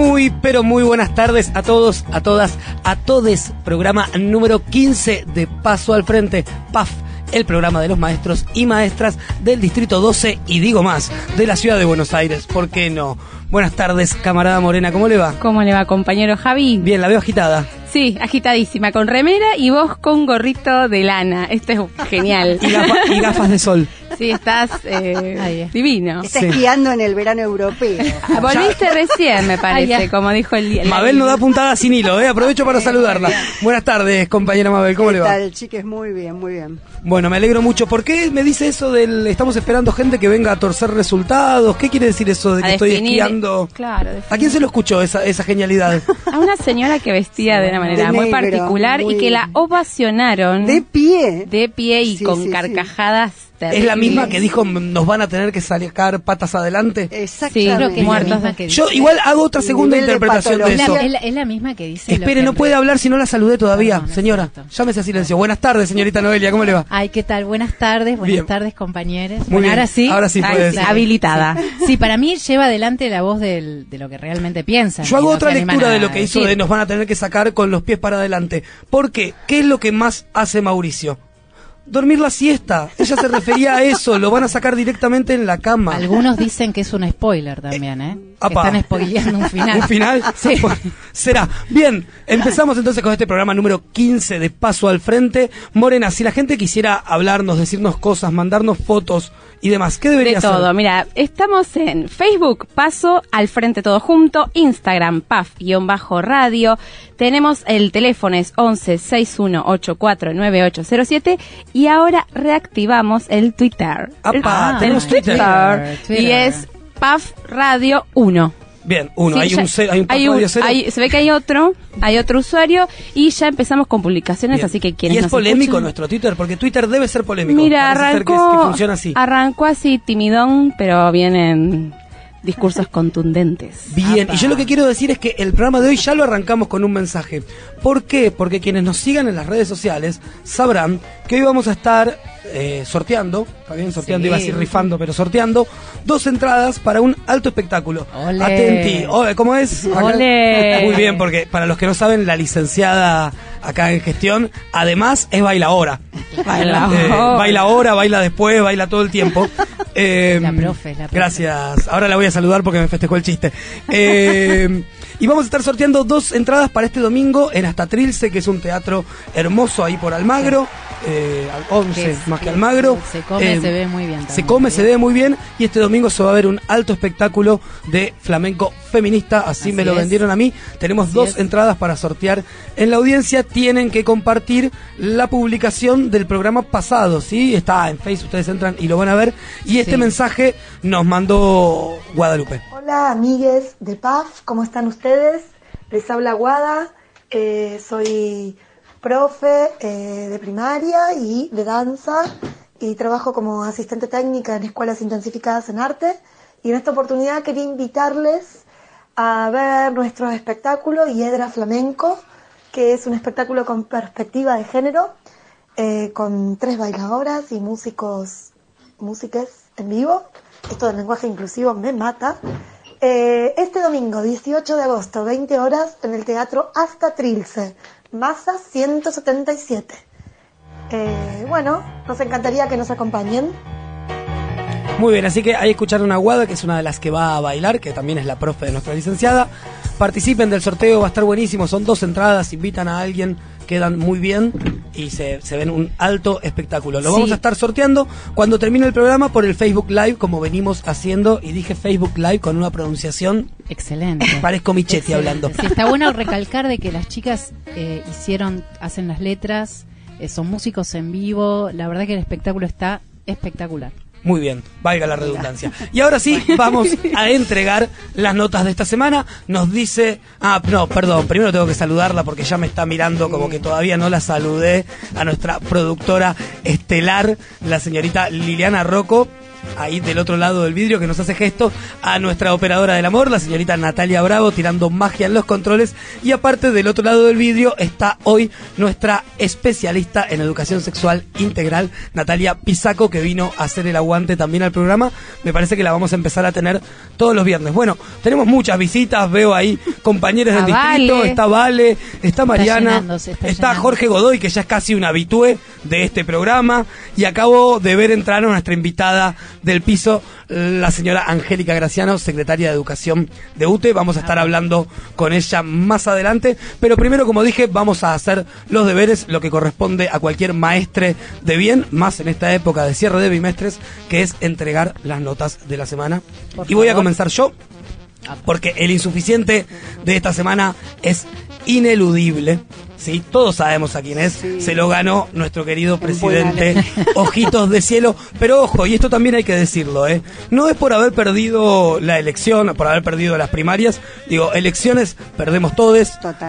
Muy, pero muy buenas tardes a todos, a todas, a todes. Programa número 15 de Paso al Frente, PAF, el programa de los maestros y maestras del Distrito 12 y digo más, de la ciudad de Buenos Aires. ¿Por qué no? Buenas tardes, camarada Morena, ¿cómo le va? ¿Cómo le va, compañero Javi? Bien, la veo agitada. Sí, agitadísima, con remera y vos con gorrito de lana. Esto es genial. Y, gafa- y gafas de sol. Sí, estás eh, divino. Está Sí. esquiando en el verano europeo. Ah, Volviste recién, me parece, Ay, como dijo el día. Mabel no da puntada sin hilo, ¿eh? Aprovecho para saludarla. Buenas tardes, compañera Mabel, ¿cómo ¿Qué le va? tal, chiques? Muy bien, muy bien. Bueno, me alegro mucho. ¿Por qué me dice eso del estamos esperando gente que venga a torcer resultados? ¿Qué quiere decir eso de A que estoy definir- esquiando? Claro, ¿A quién se lo escuchó esa, esa genialidad? A una señora que vestía de una manera De muy negro, particular muy- y que la ovacionaron De pie. de pie y Sí, con sí, sí. ¿Es la misma que dijo nos van a tener que sacar patas adelante? Exactamente. Sí, creo que muertos que Yo igual hago otra segunda de interpretación de Es la, eso. es la- es la misma que dice. Espere, que no puede hablar si no la saludé todavía. Señora, cierto. llámese a silencio. Buenas tardes, señorita Noelia, ¿cómo le va? Ay, ¿qué tal? Buenas tardes, buenas Bien. tardes, compañeros. Muy Bueno, bien. ahora sí. Ahora sí Ay, habilitada. Sí, para mí lleva adelante la voz del- de lo que realmente piensan. Yo hago no otra lectura de lo que hizo decir. de nos van a tener que sacar con los pies para adelante. ¿Por qué? ¿Qué es lo que más hace Mauricio? Dormir la siesta. Ella se refería a eso, lo van a sacar directamente en la cama. Algunos dicen que es un spoiler también, ¿eh? Que están spoileando un final. ¿Un final? Sí. Bueno, será. Bien, empezamos entonces con este programa número 15 de Paso al Frente. Morena, si la gente quisiera hablarnos, decirnos cosas, mandarnos fotos y demás, ¿qué debería De hacer? todo, mira, estamos en Facebook, Paso al Frente Todo Junto, Instagram, PAF-radio, tenemos el teléfono es 11 61 84 9807 y ahora reactivamos el Twitter. Apa, Ah, tenemos el Twitter. Twitter. Y es PAF Radio 1. Bien, uno, Sí, hay, ya- un cero, hay un hay Paso un- Radio cero. hay- se ve que hay otro, hay otro usuario y ya empezamos con publicaciones, Bien. así que quienes y es nos polémico escuchan- nuestro Twitter, porque Twitter debe ser polémico. Mira, Parece ser que, arrancó, es- que funciona así. arrancó así timidón, pero vienen discursos contundentes. Bien, Apa. y yo lo que quiero decir es que el programa de hoy ya lo arrancamos con un mensaje. ¿Por qué? Porque quienes nos sigan en las redes sociales sabrán que hoy vamos a estar eh, sorteando, bien, sorteando, Sí. iba a decir rifando, pero sorteando, dos entradas para un alto espectáculo. Ole. Atenti, Ole, ¿cómo es? Ole. Muy bien, porque para los que no saben, la licenciada acá en gestión, además es bailaora. Baila Eh, ahora. baila ahora, baila después, baila todo el tiempo. Eh, La profe, la profe. Gracias. Ahora la voy a saludar porque me festejó el chiste. Eh, y vamos a estar sorteando dos entradas para este domingo en Hasta Trilce, que es un teatro hermoso ahí por Almagro. Eh, al 11 Que es- más que Almagro. se come, Eh, se ve muy bien Se come, se ve muy bien. Y este domingo se va a ver un alto espectáculo de flamenco feminista. Así, Así me lo es. vendieron a mí. Tenemos Así dos es. entradas para sortear en la audiencia. Tienen que compartir la publicación del programa pasado. ¿sí? Está en Facebook, ustedes entran y lo van a ver. Y este Sí. mensaje nos mandó Guadalupe. Hola amigues de PAF, ¿cómo están ustedes? Les habla Guada, eh, soy profe eh, de primaria y de danza y trabajo como asistente técnica en escuelas intensificadas en arte y en esta oportunidad quería invitarles a ver nuestro espectáculo Hiedra Flamenco, que es un espectáculo con perspectiva de género, eh, con tres bailadoras y músicos, músiques en vivo. Esto del lenguaje inclusivo me mata. Eh, este domingo, 18 de agosto, 20 horas, en el Teatro Hasta Trilce, Masa 177. Eh, bueno, nos encantaría que nos acompañen. Muy bien, así que ahí escucharon a Guada, que es una de las que va a bailar, que también es la profe de nuestra licenciada. Participen del sorteo, va a estar buenísimo. Son dos entradas, invitan a alguien, quedan muy bien y se, se ven un alto espectáculo. Lo Sí. vamos a estar sorteando cuando termine el programa por el Facebook Live, como venimos haciendo. Y dije Facebook Live con una pronunciación, Excelente. parezco Michetti hablando. Sí, está bueno recalcar de que las chicas eh, hicieron, hacen las letras, eh, son músicos en vivo. La verdad que el espectáculo está espectacular. Muy bien, valga la redundancia. Y ahora sí, vamos a entregar las notas de esta semana. Nos dice, ah, no, perdón, primero tengo que saludarla porque ya me está mirando como que todavía no la saludé a nuestra productora estelar, la señorita Liliana Rocco. Ahí del otro lado del vidrio que nos hace gesto, a nuestra operadora del amor, la señorita Natalia Bravo, tirando magia en los controles. Y aparte del otro lado del vidrio está hoy nuestra especialista en educación sexual integral, Natalia Pisaco, que vino a hacer el aguante también al programa. Me parece que la vamos a empezar a tener todos los viernes. Bueno, tenemos muchas visitas, veo ahí compañeros del A distrito, Vale. está Vale, está Mariana, está. Jorge Godoy, que ya es casi un habitué de este programa, y acabo de ver entrar a nuestra invitada del piso, la señora Angélica Graciano, secretaria de Educación de UTE. Vamos a estar hablando con ella más adelante, pero primero, como dije, vamos a hacer los deberes, lo que corresponde a cualquier maestre de bien, más en esta época de cierre de bimestres, que es entregar las notas de la semana. Y voy a comenzar yo porque el insuficiente de esta semana es ineludible. Sí, todos sabemos a quién es. Sí. Se lo ganó nuestro querido En presidente Ojitos de Cielo. Pero ojo, y esto también hay que decirlo, ¿eh? No es por haber perdido la elección, por haber perdido las primarias. Digo, elecciones perdemos todos.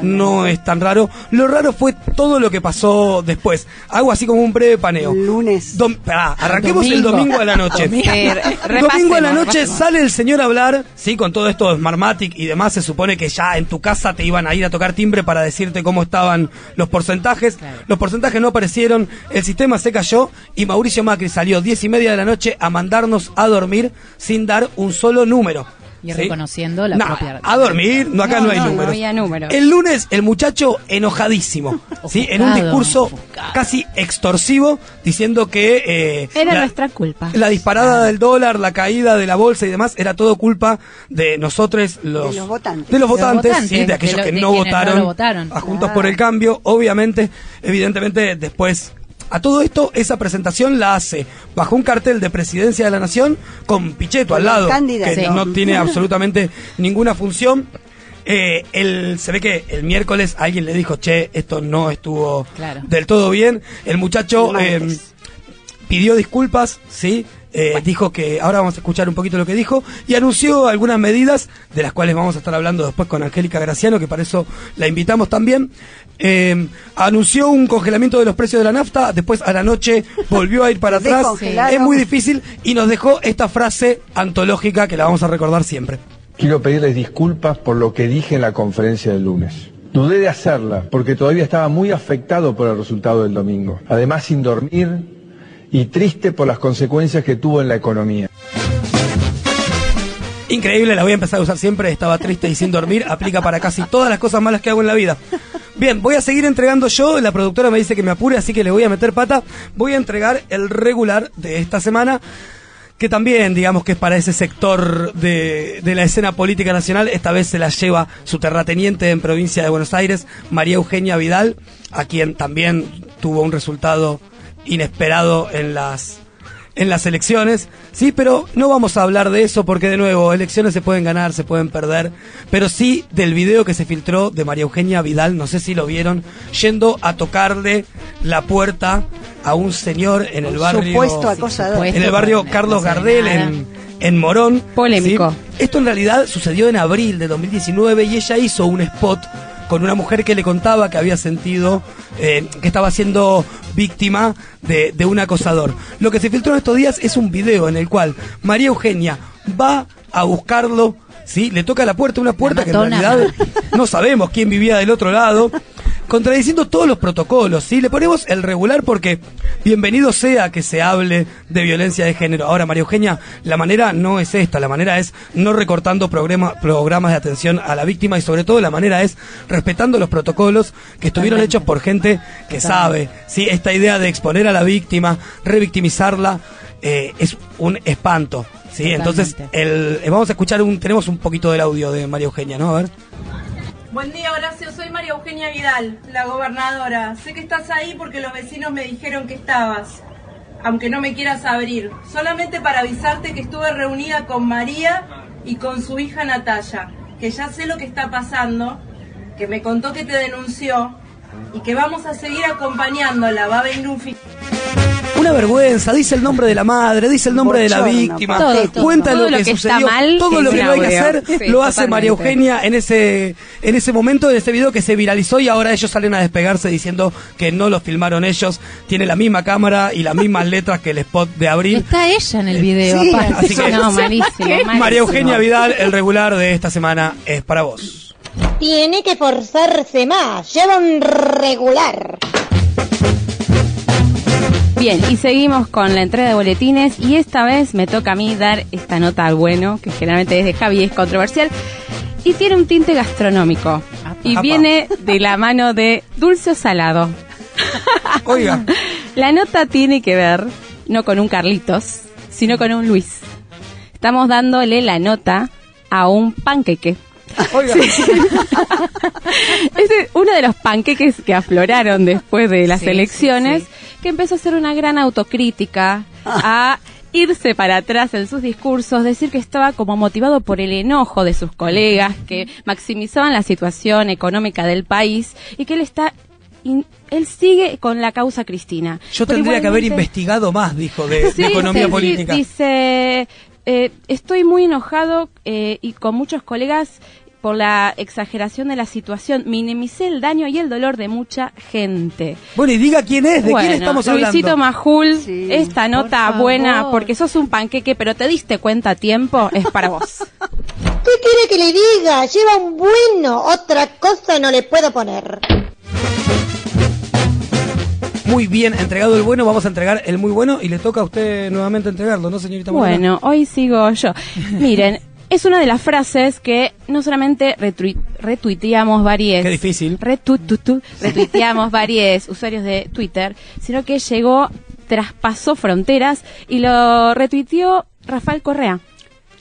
No es tan raro. Lo raro fue todo lo que pasó después. Hago así como un breve paneo. El lunes. Dom- arranquemos el Domingo. a la noche. Sí, re- Domingo a la noche repasemos. sale el señor a hablar, sí, con todo esto de Smartmatic y demás, se supone que ya en tu casa te iban a ir a tocar timbre para decirte cómo estaban los porcentajes. Los porcentajes no aparecieron, el sistema se cayó y Mauricio Macri salió diez y media de la noche a mandarnos a dormir sin dar un solo número. Y ¿sí? reconociendo la Nah, propia- A dormir, no acá no, No, hay no, no números. había números. El lunes el muchacho enojadísimo, ¿sí? En un discurso ofuscado. casi extorsivo diciendo que... eh, Era la- nuestra culpa. la disparada del dólar, la caída de la bolsa y demás, era todo culpa de nosotros, los, De los votantes. de los De los votantes, votantes, sí, de aquellos de lo- que de no votaron, lo votaron. a Juntos Claro. por el Cambio. Obviamente, evidentemente, después. A todo esto, esa presentación la hace bajo un cartel de presidencia de la nación con Pichetto al lado, candidato. que Sí. no tiene absolutamente ninguna función. Eh, el, se ve que el miércoles alguien le dijo, che, esto no estuvo Claro. del todo bien. El muchacho eh, pidió disculpas, sí, eh, dijo que ahora vamos a escuchar un poquito lo que dijo y anunció algunas medidas de las cuales vamos a estar hablando después con Angélica Graciano, que para eso la invitamos también. Eh, anunció un congelamiento de los precios de la nafta, después a la noche volvió a ir para atrás. Es muy difícil y nos dejó esta frase antológica que la vamos a recordar siempre. Quiero pedirles disculpas por lo que dije en la conferencia del lunes. Dudé de hacerla porque todavía estaba muy afectado por el resultado del domingo. Además, sin dormir y triste por las consecuencias que tuvo en la economía. Increíble, la voy a empezar a usar siempre. Estaba triste y sin dormir. Aplica para casi todas las cosas malas que hago en la vida. Bien, voy a seguir entregando yo. La productora me dice que me apure, así que le voy a meter pata. Voy a entregar el regular de esta semana. Que también, digamos que es para ese sector de, de la escena política nacional. Esta vez se la lleva su terrateniente en provincia de Buenos Aires, María Eugenia Vidal, a quien también tuvo un resultado inesperado en las en las elecciones, sí, pero no vamos a hablar de eso porque de nuevo, elecciones se pueden ganar, se pueden perder, pero sí del video que se filtró de María Eugenia Vidal, no sé si lo vieron, yendo a tocarle la puerta a un señor en el barrio Supuesto acosador. supuesto. en el barrio Carlos Gardel en, en Morón. Polémico. ¿sí? Esto en realidad sucedió en abril de 2019 y ella hizo un spot con una mujer que le contaba que había sentido eh, que estaba siendo víctima de, de un acosador. Lo que se filtró en estos días es un video en el cual María Eugenia va a buscarlo, ¿sí? le toca la puerta, una puerta que en realidad no sabemos quién vivía del otro lado, contradiciendo todos los protocolos, ¿sí? Le ponemos el regular porque bienvenido sea que se hable de violencia de género. Ahora, María Eugenia, la manera no es esta, la manera es no recortando programa- programas de atención a la víctima y sobre todo la manera es respetando los protocolos que estuvieron Totalmente. hechos por gente que sabe, ¿sí? Esta idea de exponer a la víctima, revictimizarla, eh, es un espanto. ¿Sí? Totalmente. Entonces, el, eh, vamos a escuchar un, tenemos un poquito del audio de María Eugenia, ¿no? A ver. Buen día, Horacio. Soy María Eugenia Vidal, la gobernadora. Sé que estás ahí porque los vecinos me dijeron que estabas, aunque no me quieras abrir. Solamente para avisarte que estuve reunida con María y con su hija Natalia, que ya sé lo que está pasando, que me contó que te denunció y que vamos a seguir acompañándola. Va a venir un fin. Una vergüenza, dice el nombre de la madre, dice el nombre de la víctima, cuenta Todo lo lo que, que está sucedió, mal todo lo que no hay que hacer Sí, lo hace María. Eugenia en ese en ese momento, en ese video que se viralizó y ahora ellos salen a despegarse diciendo que no lo filmaron ellos, tiene la misma cámara y las mismas letras que el spot de abril. Está ella en el video, Sí, aparte. así que- No, malísimo, malísimo. María Eugenia Vidal, el regular de esta semana es para vos. Tiene que forzarse más. Lleva un regular. Bien, y seguimos con la entrega de boletines y esta vez me toca a mí dar esta nota al bueno, que generalmente es de Javi y es controversial, y tiene un tinte gastronómico. Y Apa. viene de la mano de dulce o salado. Oiga, La nota tiene que ver no con un Carlitos, sino con un Luis. Estamos dándole la nota a un panqueque. oiga. Este es uno de los panqueques que afloraron después de las Sí, elecciones, sí, que empezó a hacer una gran autocrítica, a irse para atrás en sus discursos, decir que estaba como motivado por el enojo de sus colegas, que maximizaban la situación económica del país y que él está... in- él sigue con la causa Cristina. Yo Pero tendría que haber investigado más, dijo, de, de Sí, economía sí, política. dice, eh, estoy muy enojado eh, y con muchos colegas por la exageración de la situación. Minimicé el daño y el dolor de mucha gente. Bueno, y diga quién es, de bueno, quién estamos Luisito hablando. Majul, Sí, esta nota por buena porque sos un panqueque, pero te diste cuenta a tiempo, es para vos. ¿Qué quiere que le diga? Lleva un bueno. Otra cosa no le puedo poner. Muy bien, entregado el bueno, vamos a entregar el muy bueno y le toca a usted nuevamente entregarlo, ¿no, señorita Morena? Bueno, hoy sigo yo. Miren, es una de las frases que no solamente retui- retuiteamos varias Qué difícil. retuiteamos varios usuarios de Twitter, sino que llegó, traspasó fronteras y lo retuiteó Rafael Correa.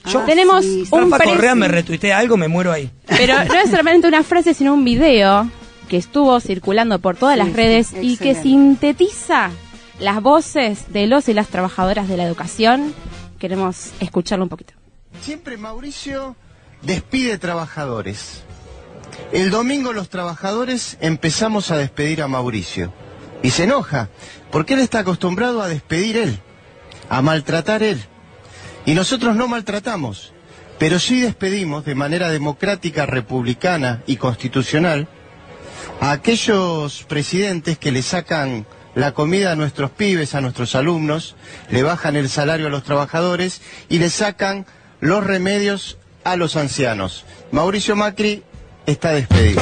Yo- Tenemos sí, un Rafa Correa me retuitea algo, me muero ahí. pero no es solamente una frase, sino un video que estuvo circulando por todas Sí, las sí, redes y que sintetiza las voces de los y las trabajadoras de la educación. Queremos escucharlo un poquito. Siempre Mauricio despide trabajadores. El domingo los trabajadores empezamos a despedir a Mauricio. Y se enoja, porque él está acostumbrado a despedir él, a maltratar él. Y nosotros no maltratamos, pero sí despedimos de manera democrática, republicana y constitucional a aquellos presidentes que le sacan la comida a nuestros pibes, a nuestros alumnos, le bajan el salario a los trabajadores y le sacan los remedios a los ancianos. Mauricio Macri está despedido.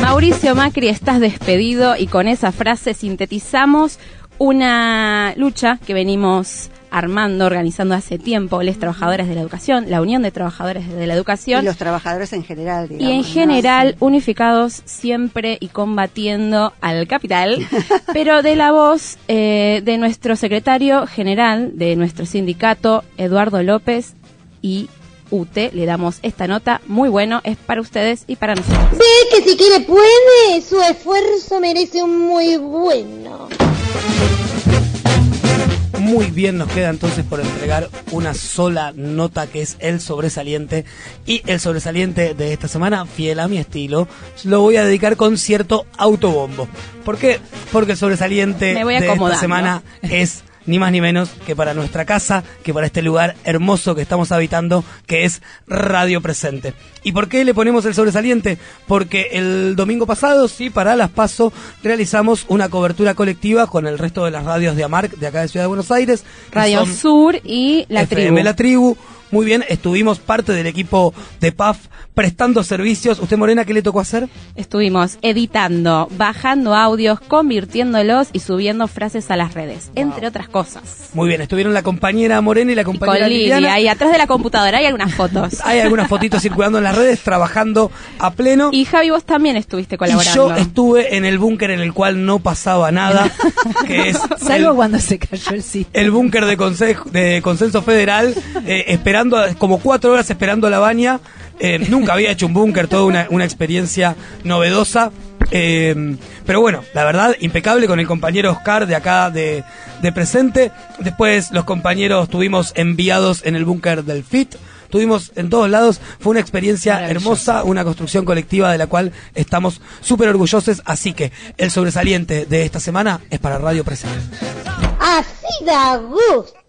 Mauricio Macri, estás despedido y con esa frase sintetizamos una lucha que venimos armando, organizando hace tiempo, les trabajadores de la educación, la Unión de Trabajadores de la Y Educación. los trabajadores en general, digamos. Y en ¿no? general, unificados siempre y combatiendo al capital, pero de la voz eh, de nuestro secretario general de nuestro sindicato, Eduardo López, y UTE, le damos esta nota muy bueno, es para ustedes y para nosotros. Ve que si quiere puede. Su esfuerzo merece un muy bueno. Muy bien, nos queda entonces por entregar una sola nota que es el sobresaliente. Y el sobresaliente de esta semana, fiel a mi estilo, lo voy a dedicar con cierto autobombo. ¿Por qué? Porque el sobresaliente de esta semana es ni más ni menos que para nuestra casa, que para este lugar hermoso que estamos habitando, que es Radio Presente. ¿Y por qué le ponemos el sobresaliente? Porque el domingo pasado, sí, para Las Paso, realizamos una cobertura colectiva con el resto de las radios de AMARC de acá de Ciudad de Buenos Aires. Radio Sur y La FM Tribu. La Tribu. Muy bien, estuvimos parte del equipo de PAF prestando servicios. ¿Usted, Morena, qué le tocó hacer? Estuvimos editando, bajando audios, convirtiéndolos y subiendo frases a las redes, entre otras cosas. Muy bien, estuvieron la compañera Morena y la Y con compañera Liliana. ahí atrás de la computadora hay algunas fotos. Hay algunas fotitos circulando en las redes, trabajando a pleno. Y Javi, vos también estuviste Y colaborando. yo estuve en el búnker en el cual no pasaba nada, que es Salvo el, cuando se cayó el sitio. el búnker de, consejo, de consenso federal, eh, esperando, como cuatro horas esperando la baña. Eh, nunca había hecho un búnker, toda una, una experiencia novedosa. Eh, pero bueno, la verdad, impecable con el compañero Oscar de acá de, de presente. Después los compañeros tuvimos enviados en el búnker del FIT. estuvimos en todos lados. Fue una experiencia hermosa, una construcción colectiva de la cual estamos súper orgullosos. Así que el sobresaliente de esta semana es para Radio Presente. Así da gusto.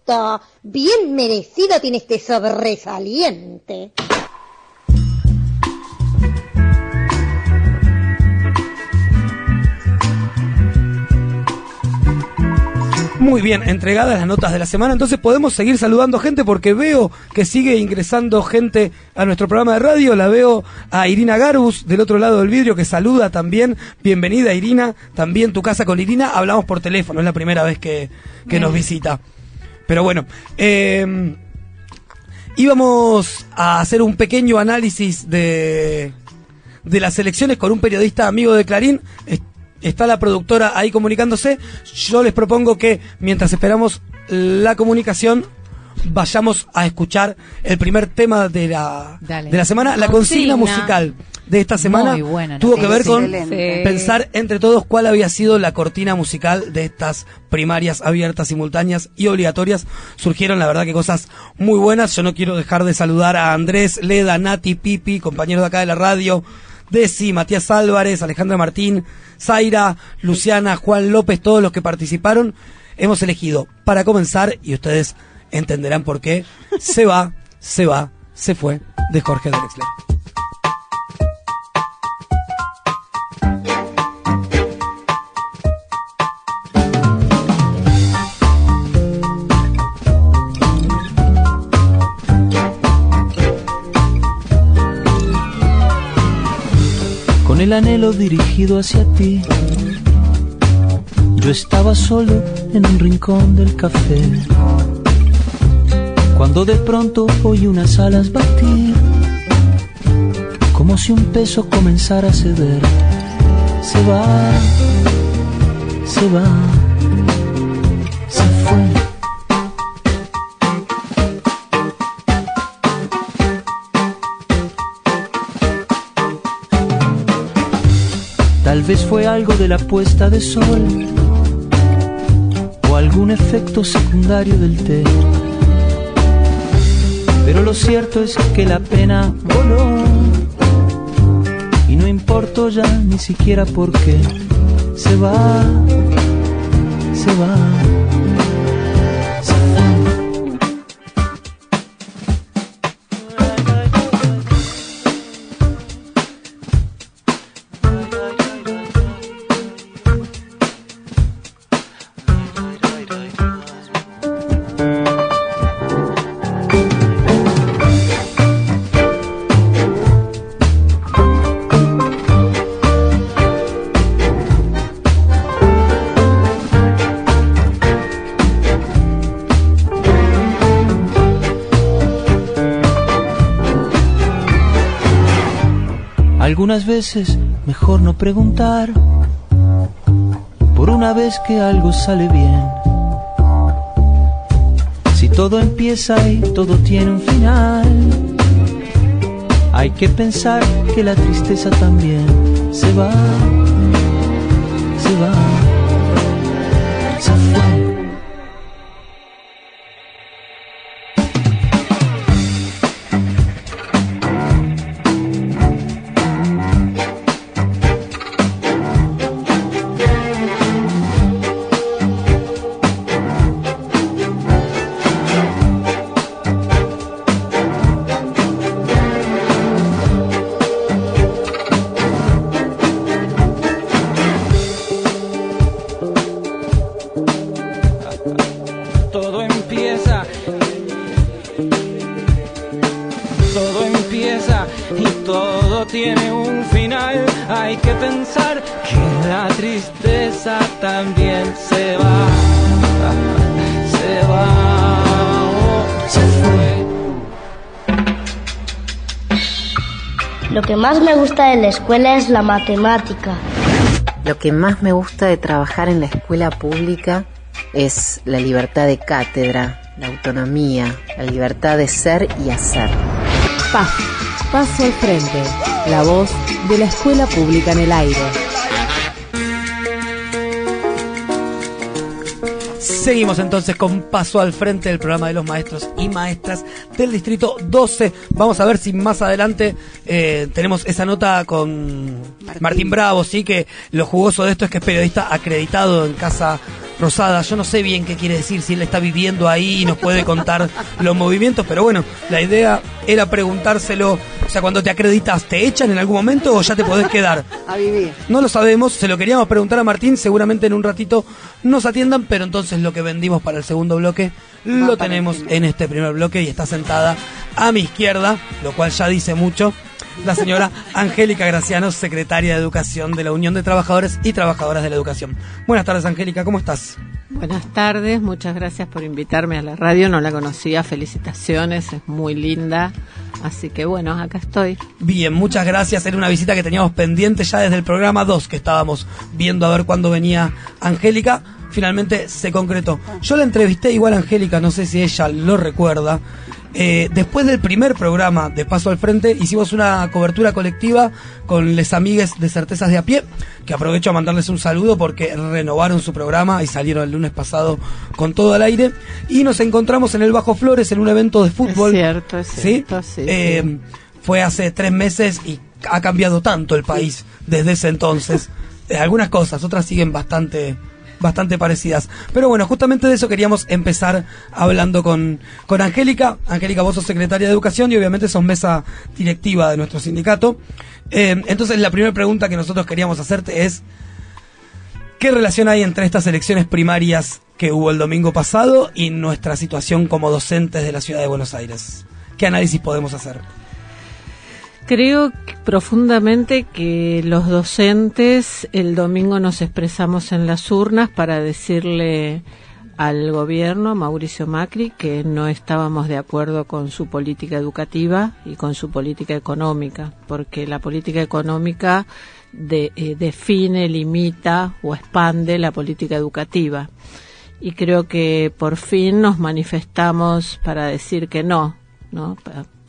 Bien merecido tiene este sobresaliente. Muy bien, entregadas las notas de la semana, entonces podemos seguir saludando gente porque veo que sigue ingresando gente a nuestro programa de radio. La veo a Irina Garbus del otro lado del vidrio que saluda también. Bienvenida Irina, también tu casa con Irina. Hablamos por teléfono, es la primera vez que, que nos visita. Pero bueno, eh, íbamos a hacer un pequeño análisis de, de las elecciones con un periodista amigo de Clarín. Es- Está la productora ahí comunicándose. Yo les propongo que mientras esperamos la comunicación vayamos a escuchar el primer tema de la, Dale. de la semana, la consigna Consigna. musical de esta semana Muy buena, tuvo que ver con Excelente. pensar entre todos cuál había sido la cortina musical de estas primarias abiertas, simultáneas y obligatorias. Surgieron, la verdad, que cosas muy buenas. Yo no quiero dejar de saludar a Andrés, Leda, Nati, Pipi, compañeros de acá de la radio, Desi, Matías Álvarez, Alejandra Martín, Zaira, Luciana, Juan López, todos los que participaron. Hemos elegido, para comenzar, y ustedes entenderán por qué, se va, se va, se fue, de Jorge Drexler. Con el anhelo dirigido hacia ti. Yo estaba solo en un rincón del café, cuando de pronto oí unas alas batir, como si un peso comenzara a ceder. Se va, se va, Tal vez fue algo de la puesta de sol o algún efecto secundario del té. Pero lo cierto es que la pena voló y no importó ya ni siquiera por qué. Se va, se va, veces mejor no preguntar, por una vez que algo sale bien. Si todo empieza y todo tiene un final, hay que pensar que la tristeza también se va, se va, que la tristeza también se va. Se va. oh, se fue. Lo que más me gusta de la escuela es la matemática. Lo que más me gusta de trabajar en la escuela pública es la libertad de cátedra, la autonomía, la libertad de ser y hacer. PAF, Paso al Frente, la voz de la escuela pública en el aire. Seguimos entonces con Paso al Frente del programa de los maestros y maestras del Distrito 12. Vamos a ver si más adelante eh, tenemos esa nota con Martín. Bravo, sí, que lo jugoso de esto es que es periodista acreditado en Casa Rosada. Yo no sé bien qué quiere decir, si él está viviendo ahí y nos puede contar los movimientos, pero bueno, la idea era preguntárselo, o sea, cuando te acreditas, ¿te echan en algún momento o ya te podés quedar? A vivir. No lo sabemos, se lo queríamos preguntar a Martín, seguramente en un ratito nos atiendan, pero entonces lo que vendimos para el segundo bloque lo tenemos en este primer bloque y está sentada a mi izquierda, lo cual ya dice mucho, la señora Angélica Graciano, secretaria de Educación de la Unión de Trabajadores y Trabajadoras de la Educación. Buenas tardes, Angélica, ¿cómo estás? Buenas tardes, muchas gracias por invitarme a la radio, no la conocía, felicitaciones, es muy linda, así que bueno, acá estoy. Bien, muchas gracias, era una visita que teníamos pendiente ya desde el programa 2 que estábamos viendo a ver cuándo venía Angélica, finalmente se concretó. Yo la entrevisté igual a Angélica, no sé si ella lo recuerda, eh, después del primer programa de Paso al Frente, hicimos una cobertura colectiva con les amigues de Certezas de a pie, que aprovecho a mandarles un saludo porque renovaron su programa y salieron el lunes pasado con todo al aire. Y nos encontramos en el Bajo Flores en un evento de fútbol. Es cierto, es cierto. ¿sí? Eh, fue hace tres meses y ha cambiado tanto el país desde ese entonces. Eh, algunas cosas, otras siguen bastante bastante parecidas. Pero bueno, justamente de eso queríamos empezar hablando con, con Angélica. Angélica, vos sos secretaria de Educación y obviamente sos mesa directiva de nuestro sindicato. Eh, entonces la primera pregunta que nosotros queríamos hacerte es, ¿qué relación hay entre estas elecciones primarias que hubo el domingo pasado y nuestra situación como docentes de la ciudad de Buenos Aires? ¿Qué análisis podemos hacer? Creo profundamente que los docentes el domingo nos expresamos en las urnas para decirle al gobierno, Mauricio Macri, que no estábamos de acuerdo con su política educativa y con su política económica, porque la política económica de, eh, define, limita o expande la política educativa. Y creo que por fin nos manifestamos para decir que no, ¿no?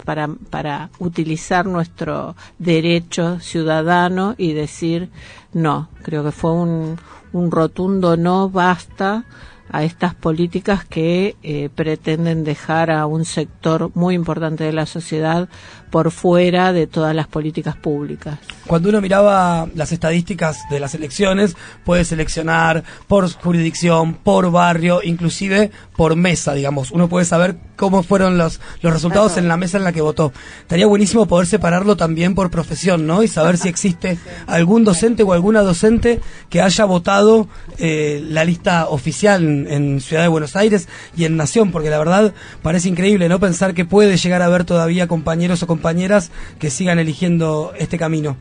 Para, para utilizar nuestro derecho ciudadano y decir no. Creo que fue un, un rotundo no basta a estas políticas que eh, pretenden dejar a un sector muy importante de la sociedad por fuera de todas las políticas públicas. Cuando uno miraba las estadísticas de las elecciones, puede seleccionar por jurisdicción, por barrio, inclusive por mesa, digamos. Uno puede saber cómo fueron los, los resultados en la mesa en la que votó. Estaría buenísimo poder separarlo también por profesión, ¿no? Y saber si existe algún docente o alguna docente que haya votado eh, la lista oficial en, en Ciudad de Buenos Aires y en Nación, porque la verdad parece increíble, ¿no? Pensar que puede llegar a haber todavía compañeros o compañeras compañeras que sigan eligiendo este camino?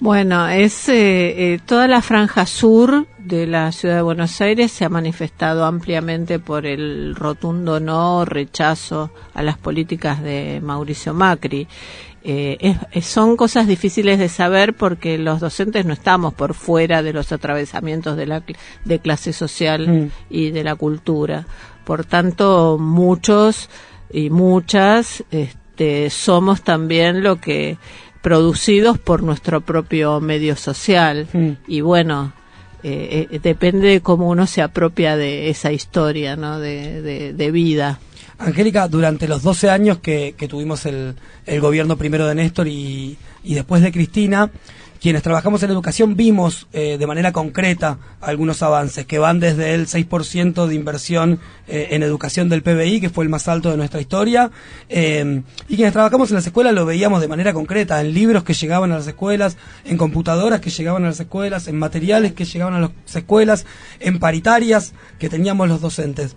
Bueno, es eh, eh, toda la franja sur de la ciudad de Buenos Aires se ha manifestado ampliamente por el rotundo no rechazo a las políticas de Mauricio Macri. Eh, son cosas difíciles de saber porque los docentes no estamos por fuera de los atravesamientos de la de clase social mm. y de la cultura. Por tanto, muchos y muchas este, este, somos también lo que producidos por nuestro propio medio social mm. y bueno eh, eh, depende de cómo uno se apropia de esa historia ¿no? de, vida Angélica, durante los 12 años que, tuvimos el, el, gobierno primero de Néstor y, y después de Cristina, quienes trabajamos en educación vimos eh, de manera concreta algunos avances que van desde el 6% de inversión eh, en educación del PBI, que fue el más alto de nuestra historia, eh, y quienes trabajamos en las escuelas lo veíamos de manera concreta, en libros que llegaban a las escuelas, en computadoras que llegaban a las escuelas, en materiales que llegaban a las escuelas, en paritarias que teníamos los docentes.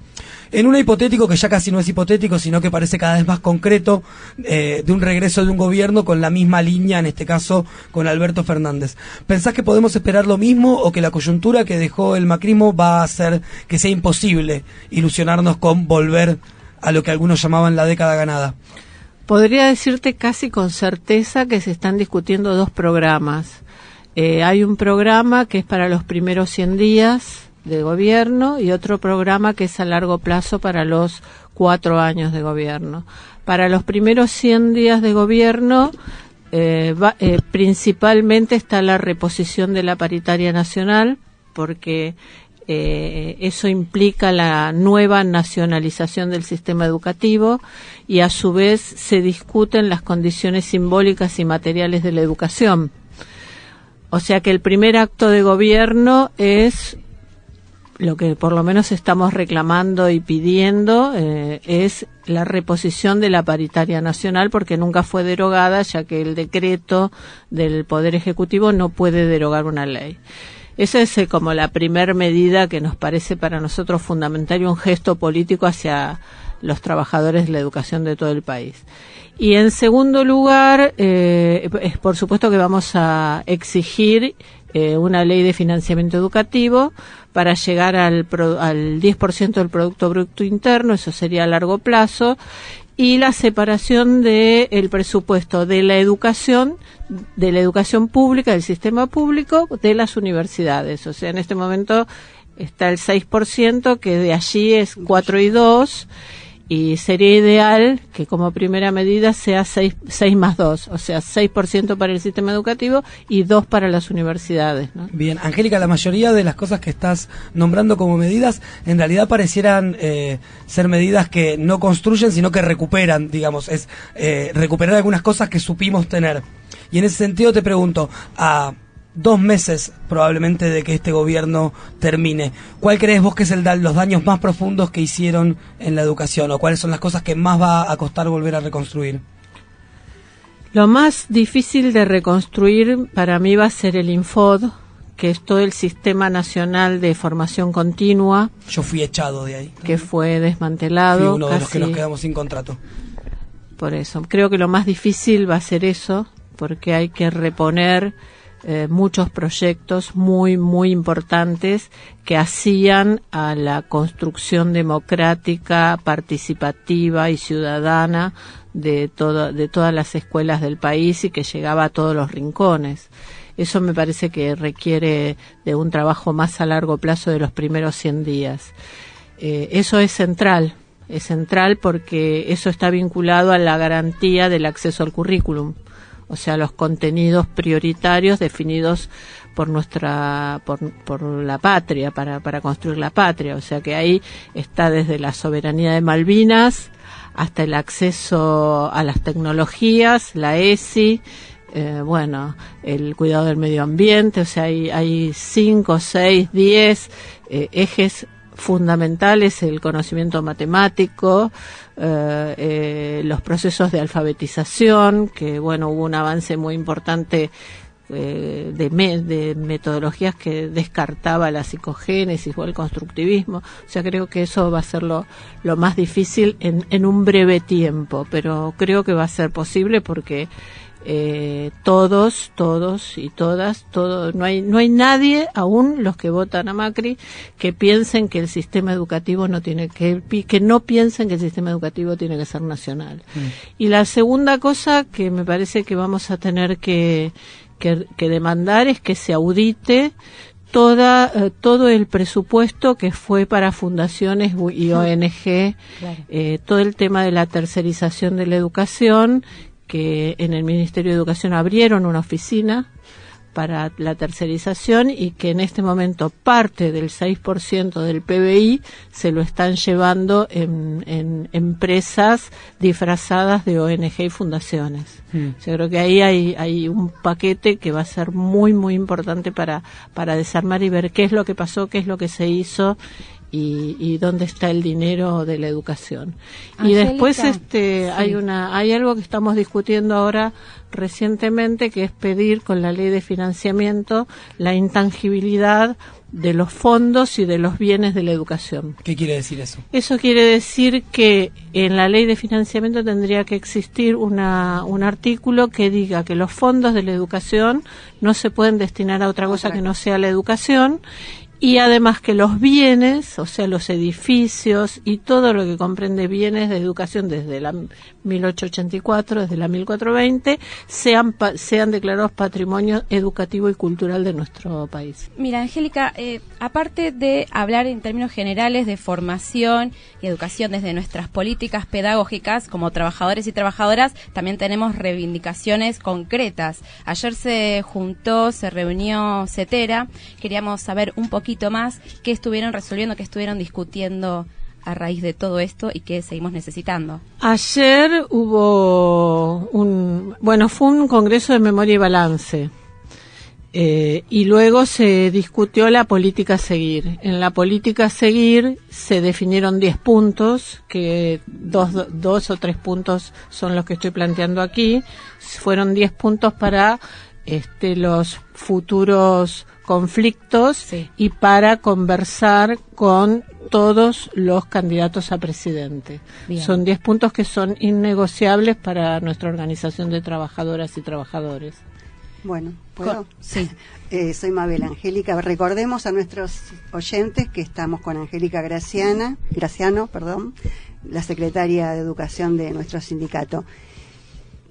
En un hipotético que ya casi no es hipotético, sino que parece cada vez más concreto, de un regreso de un gobierno con la misma línea, en este caso con Alberto Fernández. ¿Pensás que podemos esperar lo mismo o que la coyuntura que dejó el macrismo va a hacer que sea imposible ilusionarnos con volver a lo que algunos llamaban la década ganada? Podría decirte casi con certeza que se están discutiendo dos programas. Eh, hay un programa que es para los primeros 100 días de gobierno y otro programa que es a largo plazo para los cuatro años de gobierno. Para los primeros 100 días de gobierno eh, eh, principalmente está la reposición de la paritaria nacional, porque eh, eso implica la nueva nacionalización del sistema educativo y a su vez se discuten las condiciones simbólicas y materiales de la educación. O sea que el primer acto de gobierno es lo que por lo menos estamos reclamando y pidiendo eh, es la reposición de la paritaria nacional porque nunca fue derogada ya que el decreto del Poder Ejecutivo no puede derogar una ley. Esa es eh, como la primer medida que nos parece para nosotros fundamental y un gesto político hacia los trabajadores de la educación de todo el país. Y en segundo lugar, eh, es por supuesto que vamos a exigir eh, una ley de financiamiento educativo para llegar al, al 10% del Producto Bruto Interno, eso sería a largo plazo, y la separación del el presupuesto de la educación, de la educación pública, del sistema público, de las universidades. O sea, en este momento está el 6%, que de allí es 4 y 2, y sería ideal que como primera medida sea 6, más 2, o sea, 6% para el sistema educativo y 2 para las universidades. Bien, Angélica, la mayoría de las cosas que estás nombrando como medidas en realidad parecieran eh, ser medidas que no construyen, sino que recuperan, digamos, es eh, recuperar algunas cosas que supimos tener. Y en ese sentido te pregunto, a dos meses probablemente de que este gobierno termine. ¿Cuál crees vos que es el los daños más profundos que hicieron en la educación o cuáles son las cosas que más va a costar volver a reconstruir? Lo más difícil de reconstruir para mí va a ser el Infod, que es todo el sistema nacional de formación continua. Yo fui echado de ahí. Que fue desmantelado. Fui uno de los que nos quedamos sin contrato. Por eso, creo que lo más difícil va a ser eso, porque hay que reponer eh, muchos proyectos muy, muy importantes que hacían a la construcción democrática, participativa y ciudadana de, todo, de todas las escuelas del país y que llegaba a todos los rincones. Eso me parece que requiere de un trabajo más a largo plazo de los primeros 100 días. Eh, eso es central, es central porque eso está vinculado a la garantía del acceso al currículum o sea, los contenidos prioritarios definidos por nuestra, por, por la patria, para, para construir la patria. O sea que ahí está desde la soberanía de Malvinas hasta el acceso a las tecnologías, la ESI, eh, bueno, el cuidado del medio ambiente, o sea, hay, hay cinco, seis, diez eh, ejes fundamentales el conocimiento matemático, eh, eh, los procesos de alfabetización, que bueno, hubo un avance muy importante eh, de, de, metodologías que descartaba la psicogénesis o el constructivismo. O sea, creo que eso va a ser lo, lo más difícil en, en un breve tiempo, pero creo que va a ser posible porque eh, todos, todos y todas, todo, no hay, no hay nadie, aún los que votan a Macri, que piensen que el sistema educativo no tiene que, que no piensen que el sistema educativo tiene que ser nacional. Mm. Y la segunda cosa que me parece que vamos a tener que, que, demandar es que se audite toda eh, todo el presupuesto que fue para fundaciones y ONG, eh, todo el tema de la tercerización de la educación que en el Ministerio de Educación abrieron una oficina para la tercerización y que en este momento parte del 6% del PBI se lo están llevando en, empresas disfrazadas de ONG y fundaciones. Hmm. Yo creo que ahí hay, hay un paquete que va a ser muy, muy importante para, para desarmar y ver qué es lo que pasó, qué es lo que se hizo y, dónde está el dinero de la educación. y después este hay una hay algo que estamos discutiendo ahora recientemente que es pedir con la ley de financiamiento la intangibilidad de los fondos y de los bienes de la educación. ¿Qué quiere decir eso? Eso quiere decir que en la ley de financiamiento tendría que existir una, un artículo que diga que los fondos de la educación no se pueden destinar a otra cosa que no sea la educación y además que los bienes, o sea, los edificios y todo lo que comprende bienes de educación desde la 1884, desde la 1420, sean, sean declarados patrimonio educativo y cultural de nuestro país. Mira, Angélica, eh, aparte de hablar en términos generales de formación y educación desde nuestras políticas pedagógicas como trabajadores y trabajadoras, también tenemos reivindicaciones concretas. Ayer se juntó, se reunió CETERA, queríamos saber un poquito más qué estuvieron resolviendo, qué estuvieron discutiendo a raíz de todo esto y qué seguimos necesitando. Ayer hubo un, bueno, fue un congreso de memoria y balance. Eh, y luego se discutió la política a seguir. En la política a seguir se definieron 10 puntos, que dos, dos o tres puntos son los que estoy planteando aquí. Fueron 10 puntos para este, los futuros conflictos y para conversar con todos los candidatos a presidente. Bien. Son 10 puntos que son innegociables para nuestra organización de trabajadoras y trabajadores. Bueno, ¿puedo? Sí. Eh, soy Mabel Angélica. Recordemos a nuestros oyentes que estamos con Angélica Graciana, Graciano, perdón, la secretaria de Educación de nuestro sindicato.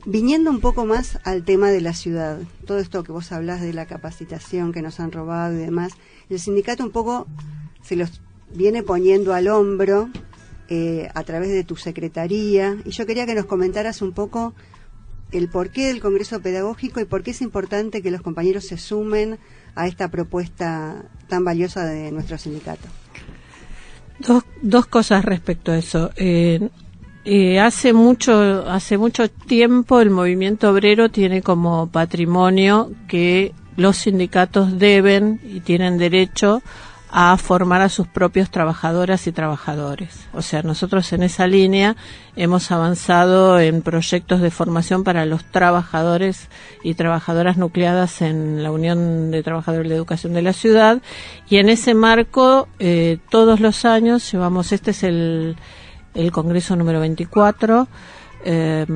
Viniendo un poco más al tema de la ciudad, todo esto que vos hablás de la capacitación que nos han robado y demás, el sindicato un poco se los viene poniendo al hombro eh, a través de tu secretaría y yo quería que nos comentaras un poco el porqué del Congreso Pedagógico y por qué es importante que los compañeros se sumen a esta propuesta tan valiosa de nuestro sindicato. Dos, dos cosas respecto a eso. Eh, eh, hace mucho hace mucho tiempo el movimiento obrero tiene como patrimonio que los sindicatos deben y tienen derecho a formar a sus propios trabajadoras y trabajadores. O sea, nosotros en esa línea hemos avanzado en proyectos de formación para los trabajadores y trabajadoras nucleadas en la Unión de Trabajadores de Educación de la Ciudad y en ese marco eh, todos los años llevamos, este es el, el Congreso número 24, eh,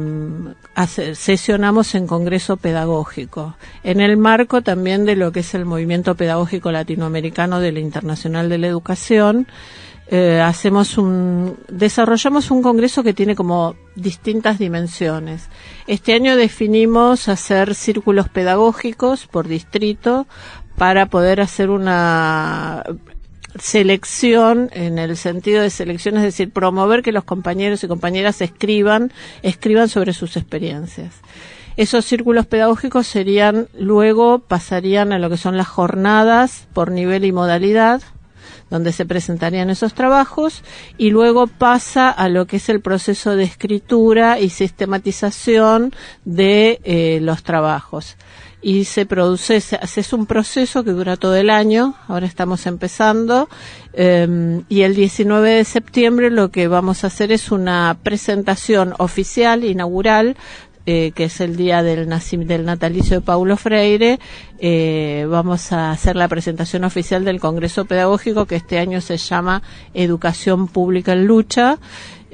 hace- sesionamos en Congreso Pedagógico, en el marco también de lo que es el movimiento pedagógico latinoamericano de la Internacional de la Educación. eh, hacemos un, desarrollamos un congreso que tiene como distintas dimensiones. Este año definimos hacer círculos pedagógicos por distrito para poder hacer una selección en el sentido de selección, es decir, promover que los compañeros y compañeras escriban, escriban sobre sus experiencias. Esos círculos pedagógicos serían, luego pasarían a lo que son las jornadas por nivel y modalidad, donde se presentarían esos trabajos y luego pasa a lo que es el proceso de escritura y sistematización de eh, los trabajos. Y se produce, es un proceso que dura todo el año, ahora estamos empezando, eh, y el 19 de septiembre lo que vamos a hacer es una presentación oficial, inaugural, eh, que es el día del, del natalicio de Paulo Freire, eh, vamos a hacer la presentación oficial del Congreso Pedagógico que este año se llama Educación Pública en Lucha,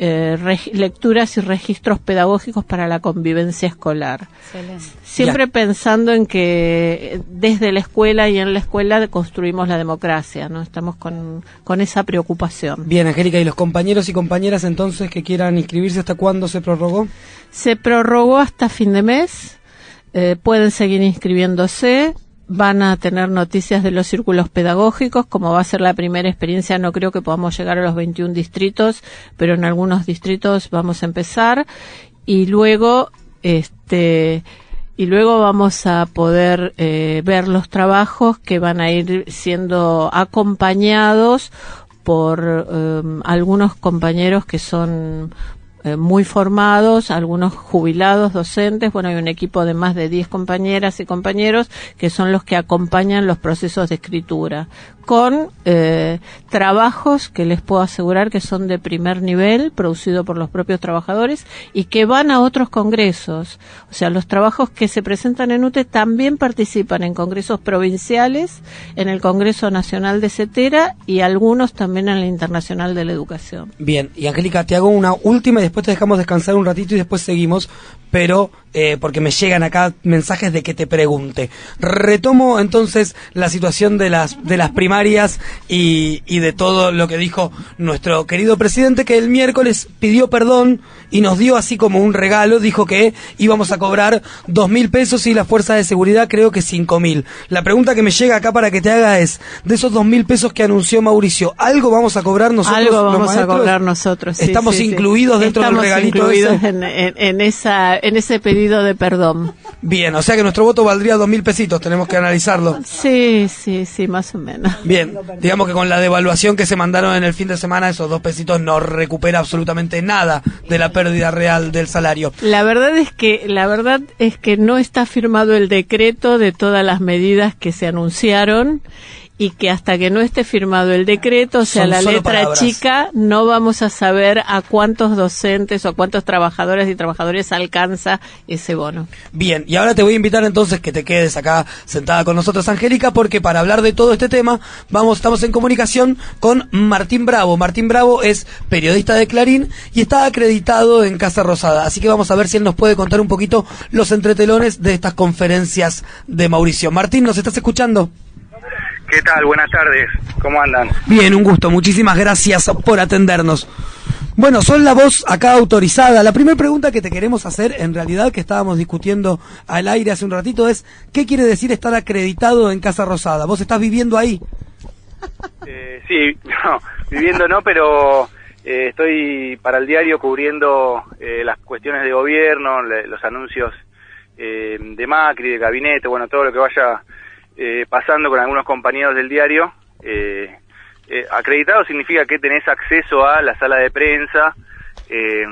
eh, lecturas y registros pedagógicos para la convivencia escolar. Excelente. Siempre pensando en que desde la escuela y en la escuela construimos la democracia, ¿no? Estamos con, con esa preocupación. Bien, Angélica, ¿y los compañeros y compañeras entonces que quieran inscribirse hasta cuándo se prorrogó? Se prorrogó hasta fin de mes. eh, pueden seguir inscribiéndose. Van a tener noticias de los círculos pedagógicos. Como va a ser la primera experiencia, no creo que podamos llegar a los 21 distritos, pero en algunos distritos vamos a empezar. Y luego, este, y luego vamos a poder eh, ver los trabajos que van a ir siendo acompañados por eh, algunos compañeros que son eh, muy formados, algunos jubilados, docentes, bueno, hay un equipo de más de 10 compañeras y compañeros que son los que acompañan los procesos de escritura, con eh, trabajos que les puedo asegurar que son de primer nivel, producido por los propios trabajadores y que van a otros congresos. O sea, los trabajos que se presentan en UTE también participan en congresos provinciales, en el Congreso Nacional de CETERA y algunos también en la Internacional de la Educación. Bien, y Angélica, te hago una última y después te dejamos descansar un ratito y después seguimos, pero eh, porque me llegan acá mensajes de que te pregunte. Retomo entonces la situación de las, de las primarias y, y de todo lo que dijo nuestro querido presidente, que el miércoles pidió perdón y nos dio así como un regalo, dijo que íbamos a cobrar dos mil pesos y la fuerza de seguridad creo que cinco mil. La pregunta que me llega acá para que te haga es, de esos dos mil pesos que anunció Mauricio, ¿algo vamos a cobrar nosotros? Algo vamos a cobrar nosotros. sí, ¿Estamos sí, sí. incluidos dentro dentro del estamos regalito incluidos ese. en, en- en esa, en ese pedido de perdón. Bien, o sea que nuestro voto valdría dos mil pesitos, tenemos que analizarlo. Sí, sí, sí, más o menos. Bien, digamos que con la devaluación que se mandaron en el fin de semana, esos dos pesitos no recupera absolutamente nada de la pérdida real del salario. La verdad es que la verdad es que no está firmado el decreto de todas las medidas que se anunciaron y que hasta que no esté firmado el decreto, o sea, Son la letra palabras. chica, no vamos a saber a cuántos docentes o a cuántos trabajadores y trabajadores alcanza ese bono. Bien, y ahora te voy a invitar entonces que te quedes acá sentada con nosotros, Angélica, porque para hablar de todo este tema, vamos, estamos en comunicación con Martín Bravo. Martín Bravo es periodista de Clarín y está acreditado en Casa Rosada. Así que vamos a ver si él nos puede contar un poquito los entretelones de estas conferencias de Mauricio. Martín, ¿nos estás escuchando? ¿Qué tal? Buenas tardes. ¿Cómo andan? Bien, un gusto. Muchísimas gracias por atendernos. Bueno, son la voz acá autorizada. La primera pregunta que te queremos hacer, en realidad, que estábamos discutiendo al aire hace un ratito, es ¿qué quiere decir estar acreditado en Casa Rosada? ¿Vos estás viviendo ahí? Eh, sí, no, viviendo no, pero eh, estoy para el diario cubriendo eh, las cuestiones de gobierno, le- los anuncios eh, de Macri, de gabinete, bueno, todo lo que vaya eh, pasando con algunos compañeros del diario. Eh, eh, acreditado significa que tenés acceso a la sala de prensa, eh,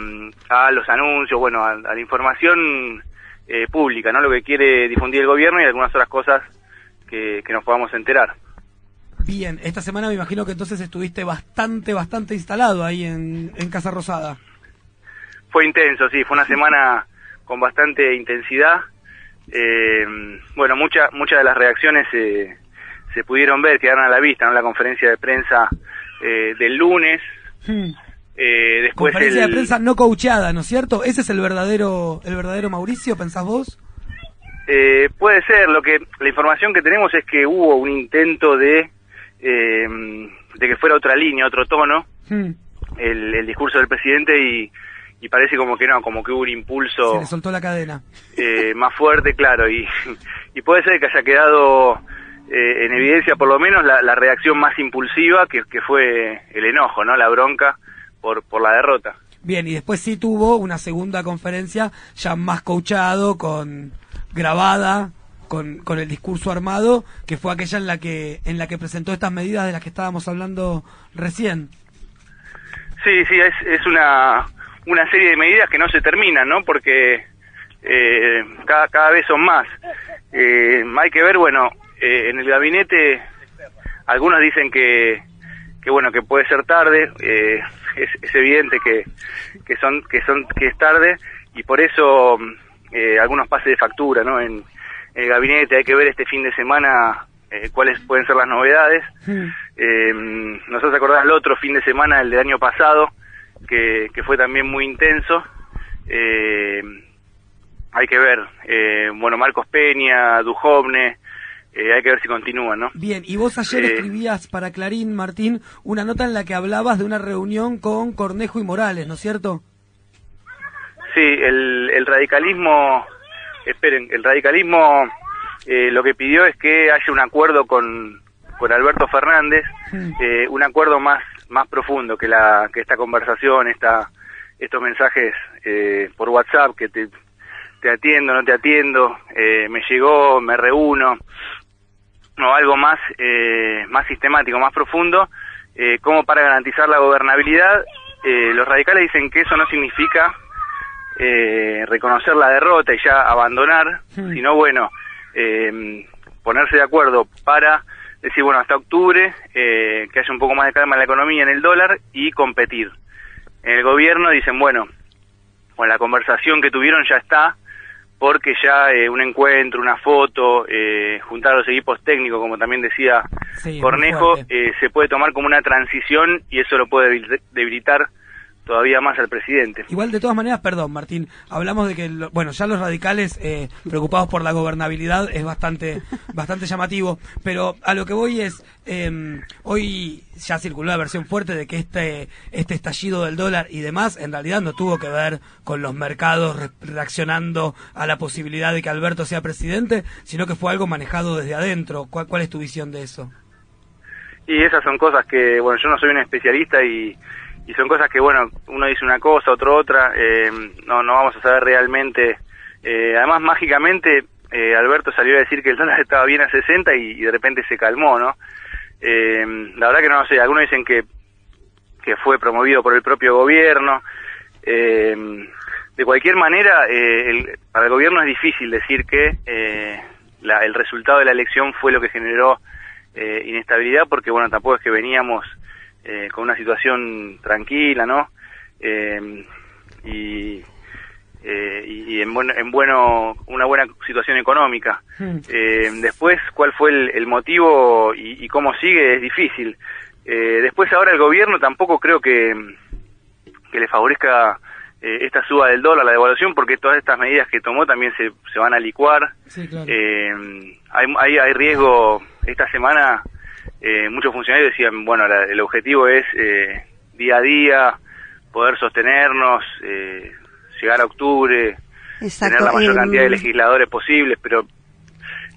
a los anuncios, bueno, a, a la información pública, ¿no? Lo que quiere difundir el gobierno y algunas otras cosas que, que nos podamos enterar. Bien, esta semana me imagino que entonces estuviste bastante, bastante instalado ahí en, en Casa Rosada. Fue intenso, sí, fue una semana con bastante intensidad. Eh, bueno, muchas muchas de las reacciones eh, se pudieron ver, quedaron a la vista, ¿no? La conferencia de prensa eh, del lunes, eh, después Conferencia el- de prensa no coacheada, ¿no es cierto? ¿Ese es el verdadero, el verdadero Mauricio, pensás vos? Eh, puede ser, lo que la información que tenemos es que hubo un intento de eh, de que fuera otra línea, otro tono, Hmm. el, el discurso del presidente y, y parece como que no, como que hubo un impulso Se le soltó la cadena. eh, más fuerte, claro, y, y puede ser que haya quedado eh, en evidencia por lo menos la, la reacción más impulsiva, que, que fue el enojo, ¿no? La bronca por, por la derrota. Bien, y después sí tuvo una segunda conferencia ya más coachado, con grabada, con, con el discurso armado, que fue aquella en la que en la que presentó estas medidas de las que estábamos hablando recién. Sí, sí, es, es una, una serie de medidas que no se terminan, ¿no? Porque eh, cada, cada vez son más. Eh, hay que ver, bueno, eh, en el gabinete algunos dicen que, que bueno, que puede ser tarde, eh, es, es evidente que, que son, que son, que es tarde y por eso algunos pases de factura, ¿no? En, en el gabinete hay que ver este fin de semana cuáles pueden ser las novedades. Nos hace acordar el otro fin de semana, el del año pasado, que, que fue también muy intenso. Eh, hay que ver, eh, bueno, Marcos Peña, Dujovne, eh, hay que ver si continúan, ¿no? Bien, y vos ayer Eh, escribías para Clarín, Martín, una nota en la que hablabas de una reunión con Cornejo y Morales, ¿no es cierto? Sí, el, el radicalismo, esperen, el radicalismo eh, lo que pidió es que haya un acuerdo con, con Alberto Fernández, eh, un acuerdo más más profundo que la que esta conversación, esta estos mensajes eh, por WhatsApp que te, te atiendo, no te atiendo, eh, me llegó, me reúno, no algo más eh, más sistemático, más profundo, eh, como para garantizar la gobernabilidad. Eh, los radicales dicen que eso no significa reconocer la derrota y ya abandonar, sino bueno, eh, ponerse de acuerdo para decir, bueno, hasta octubre, eh, que haya un poco más de calma en la economía, en el dólar y competir. En el gobierno dicen, bueno, con la conversación que tuvieron ya está, porque ya eh, un encuentro, una foto, eh, juntar a los equipos técnicos, como también decía Sí, Cornejo, eh, se puede tomar como una transición y eso lo puede debil- debilitar todavía más al presidente. Igual, de todas maneras, perdón, Martín, hablamos de que, lo- bueno, ya los radicales eh, preocupados por la gobernabilidad es bastante, bastante llamativo, pero a lo que voy es, eh, hoy ya circuló la versión fuerte de que este, este estallido del dólar y demás, en realidad no tuvo que ver con los mercados re- reaccionando a la posibilidad de que Alberto sea presidente, sino que fue algo manejado desde adentro. ¿Cuál, cuál es tu visión de eso? Y esas son cosas que, bueno, yo no soy un especialista y, y son cosas que, bueno, uno dice una cosa, otro otra, eh, no, no vamos a saber realmente. Eh, además, mágicamente, eh, Alberto salió a decir que el dólar estaba bien a 60 y, y de repente se calmó, ¿no? La verdad que no lo sé, algunos dicen que, que fue promovido por el propio gobierno. De cualquier manera, el- para el gobierno es difícil decir que la- el resultado de la elección fue lo que generó inestabilidad, porque bueno, tampoco es que veníamos eh, con una situación tranquila, ¿no? Eh, y, eh, y, en, buen- en bueno, una buena situación económica. Eh, después, cuál fue el, el motivo y, y cómo sigue es difícil. Eh, después, ahora el gobierno tampoco creo que, que le favorezca eh, esta suba del dólar, la devaluación, porque todas estas medidas que tomó también se, se van a licuar. Sí, claro. Hay, hay, hay riesgo, esta semana eh, muchos funcionarios decían, bueno, la- el objetivo es eh, día a día poder sostenernos, eh, llegar a octubre, Exacto. tener la mayor em, cantidad de legisladores posibles, pero...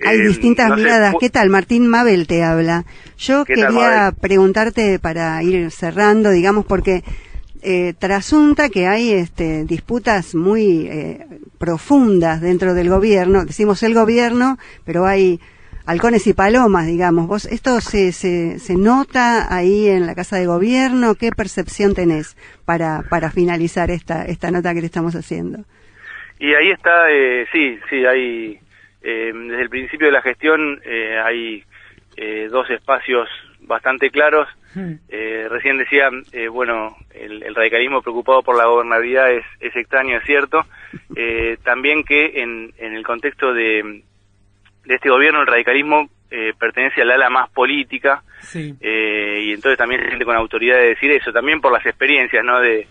Hay eh, distintas no miradas. ¿Qué tal? Martín Mabel te habla. Yo ¿Qué tal, quería preguntarte para ir cerrando, digamos, porque eh, trasunta que hay este, disputas muy eh, profundas dentro del gobierno. Decimos el gobierno, pero hay halcones y palomas, digamos. ¿Vos esto se, se, se nota ahí en la Casa de Gobierno? ¿Qué percepción tenés para, para finalizar esta, esta nota que te estamos haciendo? Y ahí está, eh, sí, sí, hay, eh, desde el principio de la gestión eh, hay eh, dos espacios bastante claros. Eh, recién decía, eh, bueno, el, el radicalismo preocupado por la gobernabilidad es, es extraño, es cierto. Eh, también que en, en el contexto de, de este gobierno el radicalismo eh, pertenece al ala más política Sí. eh, y entonces también se siente con autoridad de decir eso, también por las experiencias ¿no? de,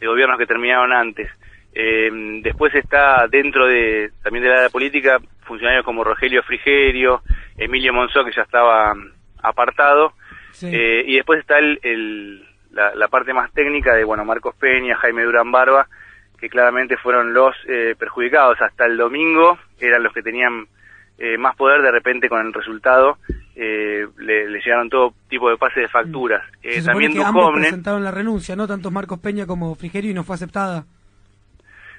de gobiernos que terminaron antes. Eh, después está dentro de también de la área política funcionarios como Rogelio Frigerio, Emilio Monzó, que ya estaba mm, apartado, y después está el, el- la, la parte más técnica de bueno Marcos Peña, Jaime Durán Barba, que claramente fueron los eh, perjudicados. Hasta el domingo eran los que tenían eh, más poder, de repente con el resultado eh, le, le llegaron todo tipo de pases de facturas. Eh, Se también que ambos presentaron la renuncia, ¿no? Tanto Marcos Peña como Frigerio y no fue aceptada.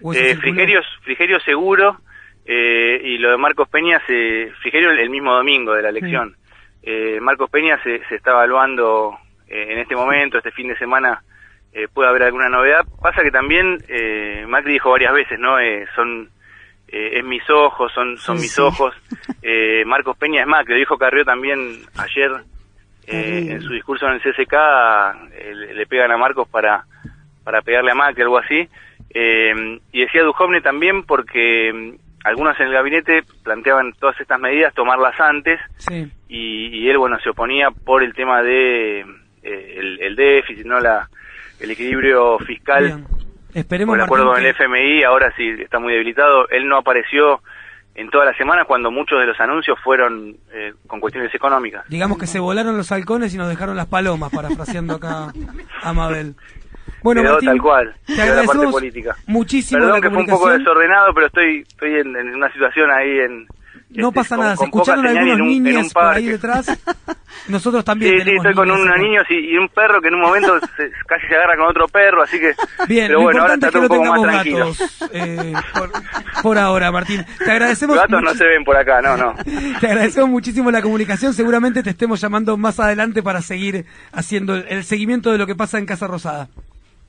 ¿O eso Eh? Frigerio, Frigerio seguro, eh, y lo de Marcos Peña, se, Frigerio el, mismo domingo de la elección. Eh, Marcos Peña se, se está evaluando en este momento, este fin de semana puede haber alguna novedad. Pasa que también, eh, Macri dijo varias veces, ¿no? Eh, son, eh, es mis ojos, son, son Sí, mis sí. ojos. Eh, Marcos Peña es Macri, lo dijo Carrió también ayer eh, en su discurso en el CSK, eh, le, pegan a Marcos para, para pegarle a Macri, algo así. Eh, y decía Duhovne también porque mm, algunos en el gabinete planteaban todas estas medidas, tomarlas antes, Sí. y, y él, bueno, se oponía por el tema de eh, el, el déficit, ¿no? La, el equilibrio fiscal. Bien. Esperemos, Con el acuerdo con Martín, el FMI, ahora sí está muy debilitado. Él no apareció en toda la semana cuando muchos de los anuncios fueron eh, con cuestiones económicas. Digamos que se volaron los halcones y nos dejaron las palomas, parafraseando acá a Mabel. Bueno, Martín, tal cual, te quedó la parte agradecemos política. muchísimo Perdón la que fue un poco desordenado, pero estoy estoy en, en una situación ahí en... No este, pasa con- nada, se con poca escucharon algunos niños por ahí detrás. Nosotros también Sí, sí, estoy con unos niños y, y un perro que en un momento se- casi se agarra con otro perro, así que... Bien, pero lo bueno, ahora es que un poco más tengamos tranquilo. gatos eh, por, por ahora, Martín. Te agradecemos, Gatos no se ven por acá, no, no. te agradecemos muchísimo la comunicación. Seguramente te estemos llamando más adelante para seguir haciendo el, el seguimiento de lo que pasa en Casa Rosada.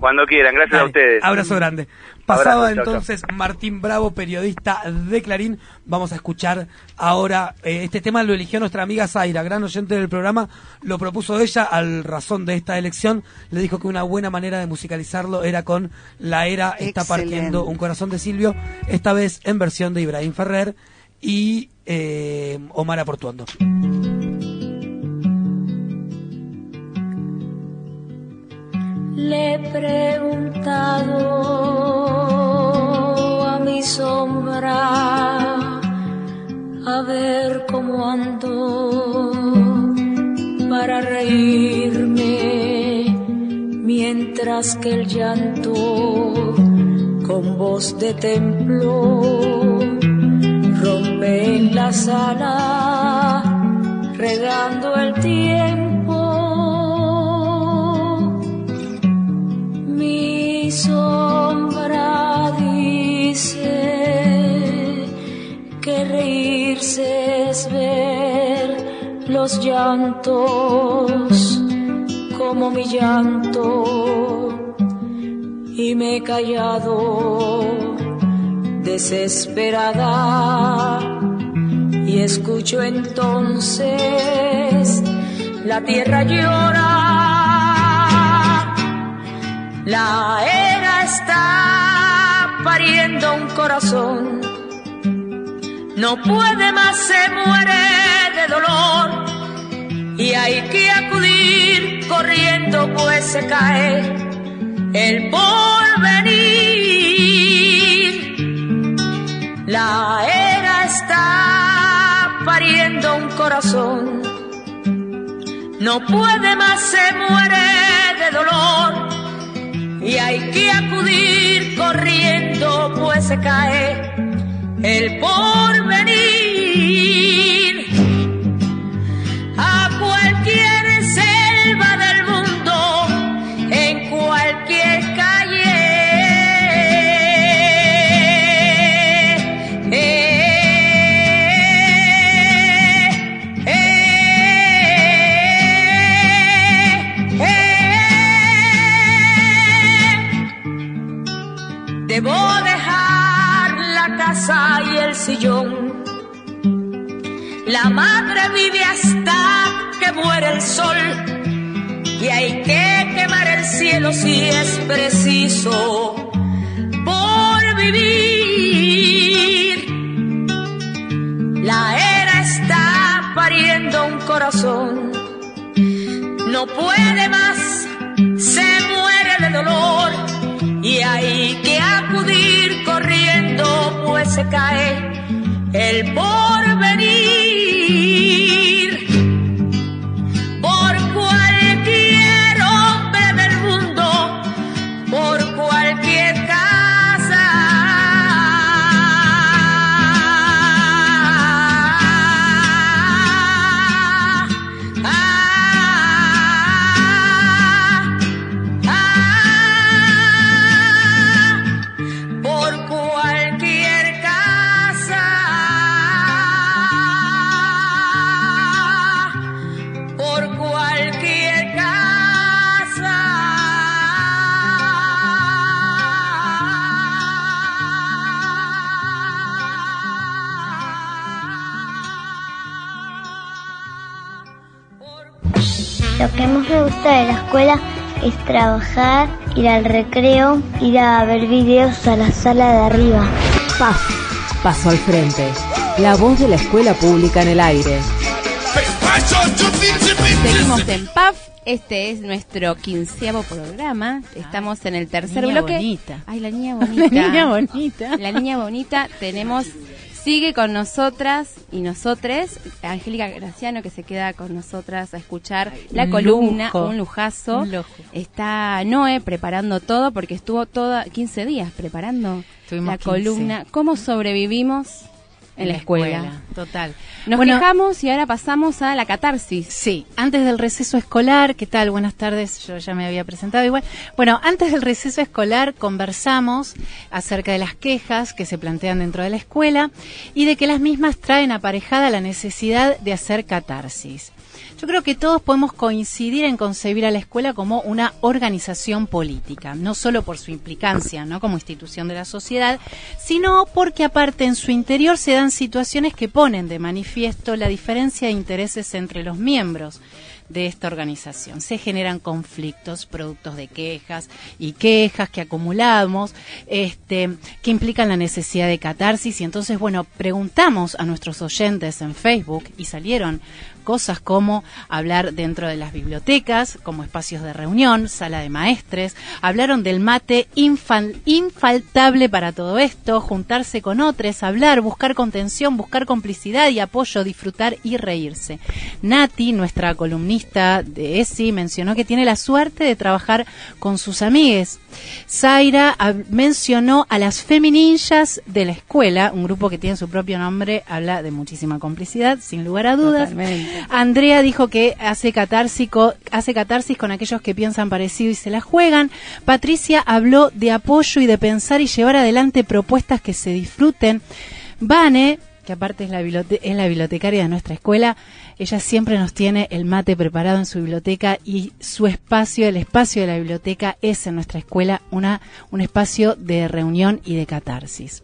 Cuando quieran, gracias a ustedes. Abrazo grande. Pasaba Abrazo, chau, chau. entonces Martín Bravo, periodista de Clarín. Vamos a escuchar ahora eh, este tema lo eligió nuestra amiga Zaira, gran oyente del programa. Lo propuso ella al razón de esta elección. Le dijo que una buena manera de musicalizarlo era con La Era está Excelente. partiendo un corazón de Silvio, esta vez en versión de Ibrahim Ferrer y eh, Omar Aportuando. Le he preguntado a mi sombra a ver cómo ando para reírme mientras que el llanto con voz de templo rompe en la sala regando el tiempo sombra dice que reírse es ver los llantos como mi llanto. Y me he callado desesperada y escucho entonces la tierra llora, la era está pariendo un corazón, no puede más, se muere de dolor. Y hay que acudir corriendo pues se cae el porvenir. La era está pariendo un corazón, no puede más, se muere de dolor y hay que acudir corriendo pues se cae el porvenir La madre vive hasta que muere el sol y hay que quemar el cielo si es preciso por vivir. La era está pariendo un corazón, no puede más, se muere de dolor y hay que acudir corriendo pues se cae el porvenir. Por me gusta de la escuela es trabajar, ir al recreo, ir a ver videos a la sala de arriba. PAF, paso al frente. La voz de la escuela pública en el aire. Seguimos en PAF. Este es nuestro quinceavo programa. Estamos en el tercer niña bloque. bonita. Ay, la niña bonita. La niña bonita. La niña bonita. Tenemos. Sigue con nosotras y nosotres Angélica Graciano que se queda con nosotras a escuchar la un columna, lujo. un lujazo. Un lujo. Está Noé preparando todo porque estuvo toda 15 días preparando Estuvimos la 15. columna ¿Cómo sobrevivimos en, la escuela? Total. Nos Bueno, quejamos y ahora pasamos a la catarsis. Sí, antes del receso escolar, ¿qué tal? Buenas tardes, yo ya me había presentado igual. Bueno, antes del receso escolar conversamos acerca de las quejas que se plantean dentro de la escuela y de que las mismas traen aparejada la necesidad de hacer catarsis. Yo creo que todos podemos coincidir en concebir a la escuela como una organización política, no solo por su implicancia, ¿no? como institución de la sociedad, sino porque aparte en su interior se dan situaciones que ponen de manifiesto la diferencia de intereses entre los miembros de esta organización. Se generan conflictos productos de quejas y quejas que acumulamos, este, que implican la necesidad de catarsis. Y entonces, bueno, preguntamos a nuestros oyentes en Facebook y salieron cosas como hablar dentro de las bibliotecas, como espacios de reunión, sala de maestres, hablaron del mate infal- infaltable para todo esto, juntarse con otros, hablar, buscar contención, buscar complicidad y apoyo, disfrutar y reírse. Nati, nuestra columnista de ESI, mencionó que tiene la suerte de trabajar con sus amigues. Zaira mencionó a las femininjas de la escuela, un grupo que tiene su propio nombre, habla de muchísima complicidad, sin lugar a dudas. Andrea dijo que hace hace catarsis con aquellos que piensan parecido y se la juegan. Patricia habló de apoyo y de pensar y llevar adelante propuestas que se disfruten. Vane, que aparte es la bibliotecaria de nuestra escuela, ella siempre nos tiene el mate preparado en su biblioteca y su espacio, el espacio de la biblioteca es en nuestra escuela una, un espacio de reunión y de catarsis.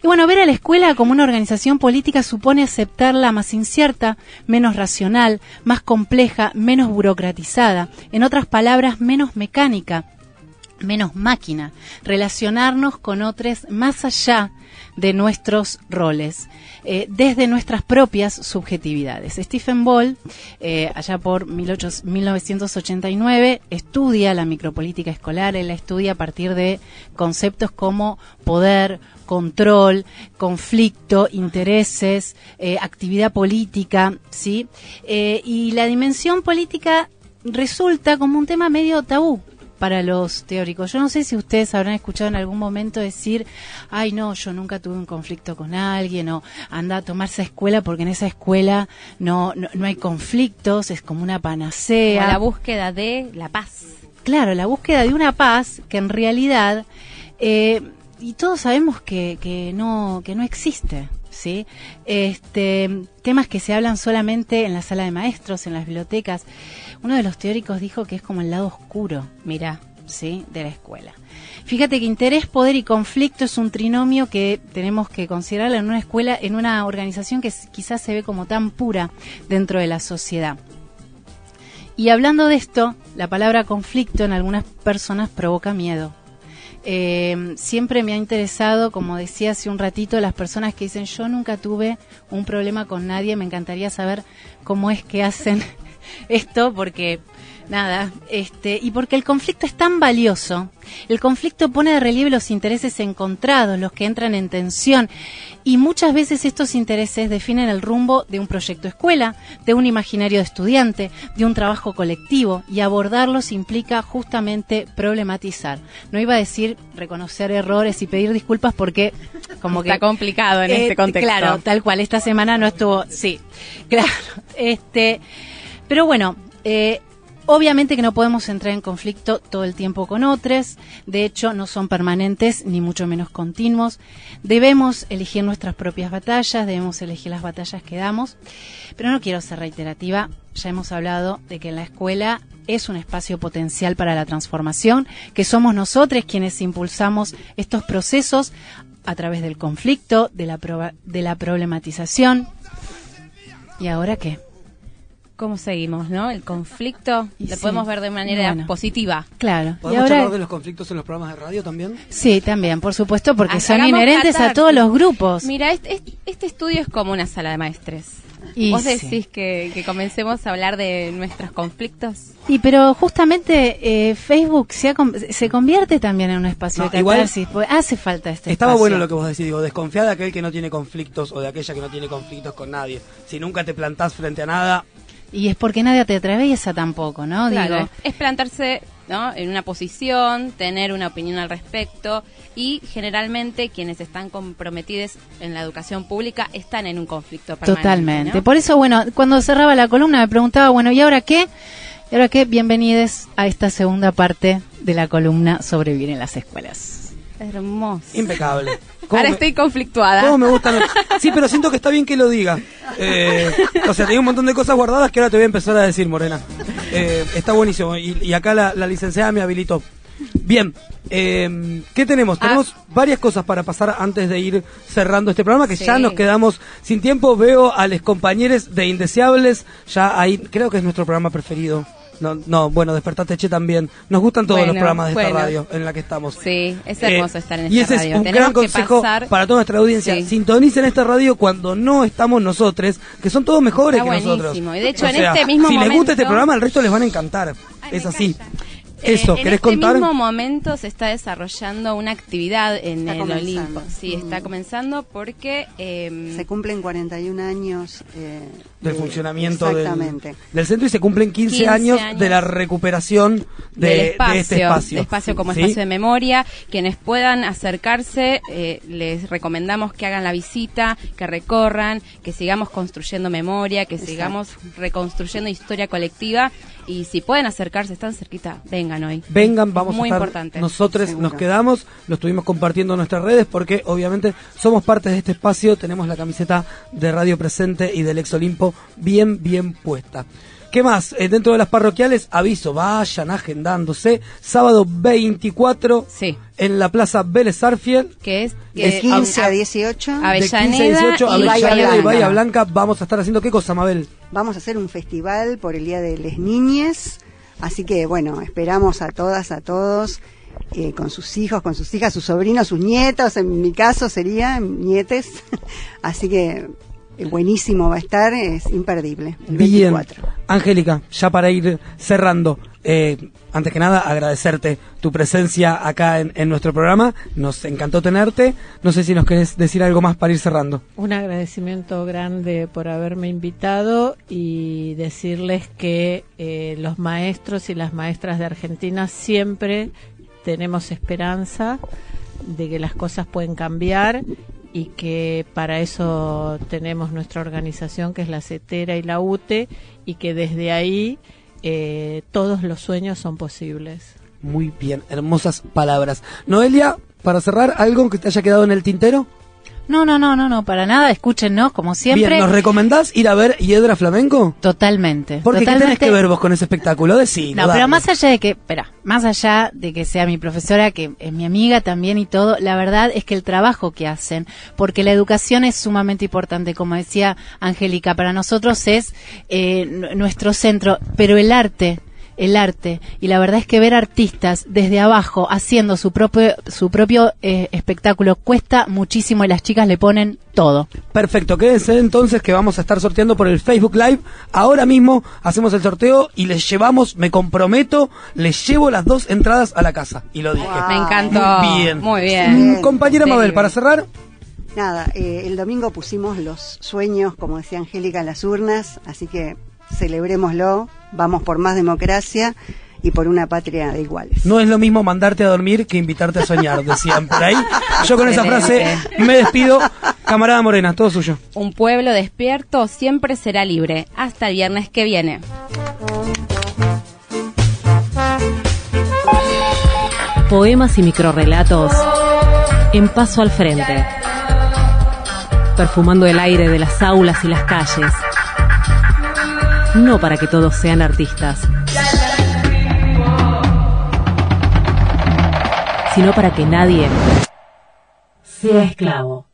Y bueno, ver a la escuela como una organización política supone aceptarla más incierta, menos racional, más compleja, menos burocratizada, en otras palabras, menos mecánica, menos máquina, relacionarnos con otros más allá de nuestros roles, eh, desde nuestras propias subjetividades. Stephen Ball, eh, allá por 18 1989, estudia la micropolítica escolar, él la estudia a partir de conceptos como poder, control, conflicto, intereses, eh, actividad política, ¿sí? Y la dimensión política resulta como un tema medio tabú para los teóricos. Yo no sé si ustedes habrán escuchado en algún momento decir, ay no, yo nunca tuve un conflicto con alguien, o anda a tomarse escuela porque en esa escuela no, no, no hay conflictos, es como una panacea. Como la búsqueda de la paz. Claro, la búsqueda de una paz que en realidad, eh, y todos sabemos que, que, no, que no existe. ¿Sí? Este, temas que se hablan solamente en la sala de maestros, en las bibliotecas. Uno de los teóricos dijo que es como el lado oscuro, mira, ¿sí? de la escuela. Fíjate que interés, poder y conflicto es un trinomio que tenemos que considerar en una escuela, en una organización que quizás se ve como tan pura dentro de la sociedad. Y hablando de esto, la palabra conflicto en algunas personas provoca miedo. Eh, siempre me ha interesado, como decía hace un ratito, las personas que dicen yo nunca tuve un problema con nadie, me encantaría saber cómo es que hacen esto, porque nada, este, y porque el conflicto es tan valioso, el conflicto pone de relieve los intereses encontrados, los que entran en tensión, y muchas veces estos intereses definen el rumbo de un proyecto escuela, de un imaginario de estudiante, de un trabajo colectivo, y abordarlos implica justamente problematizar. No iba a decir reconocer errores y pedir disculpas porque como que Está complicado en eh, este contexto. Claro, tal cual. Esta semana no estuvo. Sí, claro. Este, pero bueno, eh, obviamente que no podemos entrar en conflicto todo el tiempo con otros. De hecho, no son permanentes ni mucho menos continuos. Debemos elegir nuestras propias batallas, debemos elegir las batallas que damos. Pero no quiero ser reiterativa. Ya hemos hablado de que la escuela es un espacio potencial para la transformación, que somos nosotros quienes impulsamos estos procesos a través del conflicto, de la problematización. ¿Y ahora qué? ¿Cómo seguimos, no? El conflicto Y lo sí. podemos ver de manera Bueno. positiva. Claro. ¿Y ¿Podemos ahora? charlar de los conflictos en los programas de radio también? Sí, también, por supuesto, porque son inherentes a todos los grupos. Mira, este, este- este estudio es como una sala de maestres. Y ¿Vos sí. decís que, que comencemos a hablar de nuestros conflictos? Y pero justamente eh, Facebook se, ha con- se convierte también en un espacio No, de catarsis. hace falta este Estaba espacio. bueno lo que vos decís, digo, desconfía de aquel que no tiene conflictos o de aquella que no tiene conflictos con nadie. Si nunca te plantás frente a nada, Y es porque nadie te atraviesa tampoco, ¿no? Claro, Digo, es plantarse ¿no? en una posición, tener una opinión al respecto y generalmente quienes están comprometidos en la educación pública están en un conflicto permanente. Totalmente. ¿no? Por eso, bueno, cuando cerraba la columna me preguntaba, bueno, ¿y ahora qué? ¿Y ahora qué? Bienvenidos a esta segunda parte de la columna Sobrevivir en las escuelas. Hermoso. impecable. ¿Cómo Ahora me- estoy conflictuada. ¿Cómo me gustan? Sí, pero siento que está bien que lo diga. Eh, o sea, tenía un montón de cosas guardadas que ahora te voy a empezar a decir, Morena. Eh, está buenísimo. Y, y acá la, la licenciada me habilitó. Bien, eh, ¿qué tenemos? Ah. Tenemos varias cosas para pasar antes de ir cerrando este programa, que ya nos quedamos sin tiempo. Veo a los compañeros de Indeseables, ya ahí, creo que es nuestro programa preferido. No, no, bueno, Despertate Che también. Nos gustan todos los programas de esta radio en la que estamos. Sí, es hermoso Eh, estar en y esta ese radio. es un Tenemos gran consejo pasar- para toda nuestra audiencia. Sí. Sintonicen esta radio cuando no estamos nosotros, que son todos mejores Está que nosotros. buenísimo. Y de hecho, O en sea, este mismo si les gusta este programa, el resto les van a encantar. es así. Eso, Eh, en ¿querés este contar? mismo momento se está desarrollando una actividad en Está el comenzando. Olimpo. Sí, está Mm. comenzando porque eh, Se cumplen 41 años eh, del de- funcionamiento del, Exactamente. del centro y se cumplen 15, 15 años, años de la recuperación de, del de espacio, este espacio. de espacio como ¿Sí? espacio de memoria. Quienes puedan acercarse, eh, les recomendamos que hagan la visita, que recorran, que sigamos construyendo memoria, que Exacto. sigamos reconstruyendo historia colectiva. Y si pueden acercarse, están cerquita, vengan hoy. Vengan, vamos muy a estar. importante. Nosotros Seguro. nos quedamos, lo estuvimos compartiendo en nuestras redes porque obviamente somos parte de este espacio, tenemos la camiseta de Radio Presente y del Ex Olimpo bien, bien puesta. ¿Qué más? Eh, dentro de las parroquiales, aviso, vayan agendándose. Sábado 24 Sí. en la Plaza Vélez Arfiel. Que es De que- 15 a a- 18 De 15 a Avellaneda 18, y Bahía Avellaneda y. Bahía Blanca. Vamos a estar haciendo qué cosa, Mabel? vamos a hacer un festival por el Día de las Niñes. Así que, bueno, esperamos a todas, a todos, eh, con sus hijos, con sus hijas, sus sobrinos, sus nietos, en mi caso serían nietes. Así que eh, buenísimo va a estar, es imperdible. El Bien. 24. Angélica, ya para ir cerrando, eh, antes que nada agradecerte tu presencia acá en, nuestro programa. Nos encantó tenerte. No sé si nos querés decir algo más para ir cerrando. Un agradecimiento grande por haberme invitado y decirles que eh, los maestros y las maestras de Argentina siempre tenemos esperanza de que las cosas pueden cambiar y que para eso tenemos nuestra organización que es la CETERA y la UTE y que desde ahí eh, todos los sueños son posibles. Muy bien, hermosas palabras. Noelia, para cerrar, ¿algo que te haya quedado en el tintero? No, no, no, no, no, para nada, escúchenos como siempre. Bien, ¿nos recomendás ir a ver Hiedra Flamenco? Totalmente. Porque ¿qué tenés totalmente. que ver vos con ese espectáculo? Decilo, No, pero más allá de que, espera, más allá de que sea mi profesora, que es mi amiga también y todo, la verdad es que el trabajo que hacen, porque la educación es sumamente importante, como decía Angélica, para nosotros es eh, nuestro centro, pero el arte, el arte, y la verdad es que ver artistas desde abajo haciendo su propio, su propio eh, espectáculo cuesta muchísimo y las chicas le ponen todo. Perfecto, quédense entonces que vamos a estar sorteando por el Facebook Live. Ahora mismo hacemos el sorteo y les llevamos, me comprometo, les llevo las dos entradas a la casa. Y lo dije. Me encantó. Muy bien. Muy bien. Mm, Compañera Sí. Mabel, para cerrar, Nada, eh, el domingo pusimos los sueños, como decía Angélica, en las urnas, así que celebrémoslo, vamos por más democracia y por una patria de iguales. no es lo mismo mandarte a dormir que invitarte a soñar, decían por ahí. Yo con esa frase me despido. Camarada Morena, todo suyo. Un pueblo despierto siempre será libre. Hasta el viernes que viene. Poemas y microrrelatos en paso al frente, perfumando el aire de las aulas y las calles. No para que todos sean artistas, sino para que nadie sea esclavo.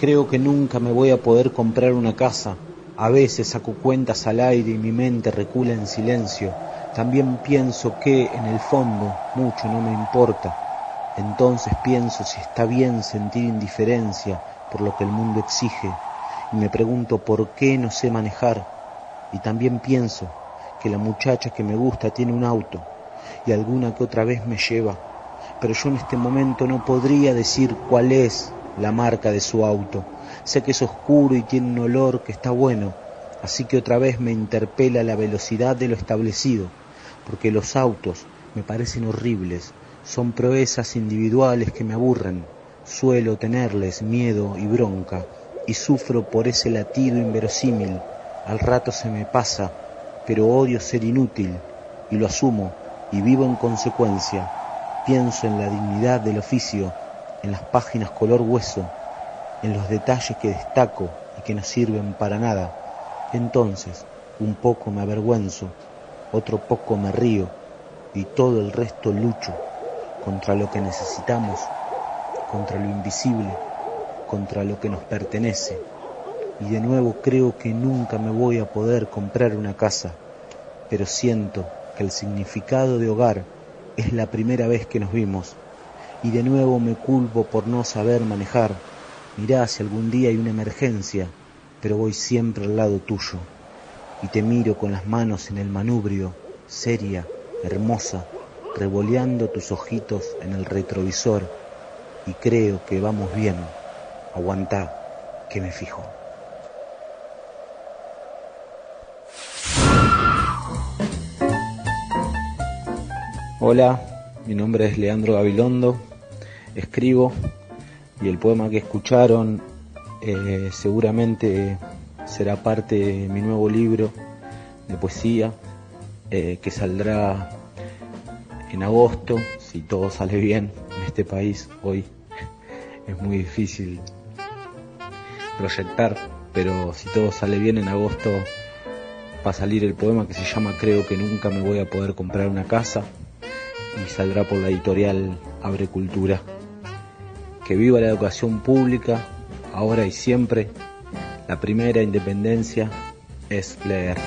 Creo que nunca me voy a poder comprar una casa. A veces saco cuentas al aire y mi mente recula en silencio. También pienso que, en el fondo, mucho no me importa. Entonces pienso si está bien sentir indiferencia por lo que el mundo exige. Y me pregunto por qué no sé manejar. Y también pienso que la muchacha que me gusta tiene un auto y alguna que otra vez me lleva. Pero yo en este momento no podría decir cuál es la marca de su auto. Sé que es oscuro y tiene un olor que está bueno, así que otra vez me interpela la velocidad de lo establecido, porque los autos me parecen horribles, son proezas individuales que me aburren. Suelo tenerles miedo y bronca, y sufro por ese latido inverosímil. Al rato se me pasa, pero odio ser inútil, y lo asumo, y vivo en consecuencia. Pienso en la dignidad del oficio, en las páginas color hueso, en los detalles que destaco y que no sirven para nada. Entonces, un poco me avergüenzo, otro poco me río y todo el resto lucho contra lo que necesitamos, contra lo invisible, contra lo que nos pertenece. Y de nuevo creo que nunca me voy a poder comprar una casa, pero siento que el significado de hogar es la primera vez que nos vimos. Y de nuevo me culpo por no saber manejar. Mirá si algún día hay una emergencia, pero voy siempre al lado tuyo. y te miro con las manos en el manubrio, seria, hermosa, revoleando tus ojitos en el retrovisor y creo que vamos bien. Aguantá, que me fijo. Hola, mi nombre es Leandro Gabilondo, escribo y el poema que escucharon eh, seguramente será parte de mi nuevo libro de poesía eh, que saldrá en agosto, si todo sale bien en este país hoy es muy difícil proyectar, pero si todo sale bien en agosto va a salir el poema que se llama Creo que nunca me voy a poder comprar una casa y saldrá por la editorial Abre Cultura. Que viva la educación pública, ahora y siempre. La primera independencia es leer.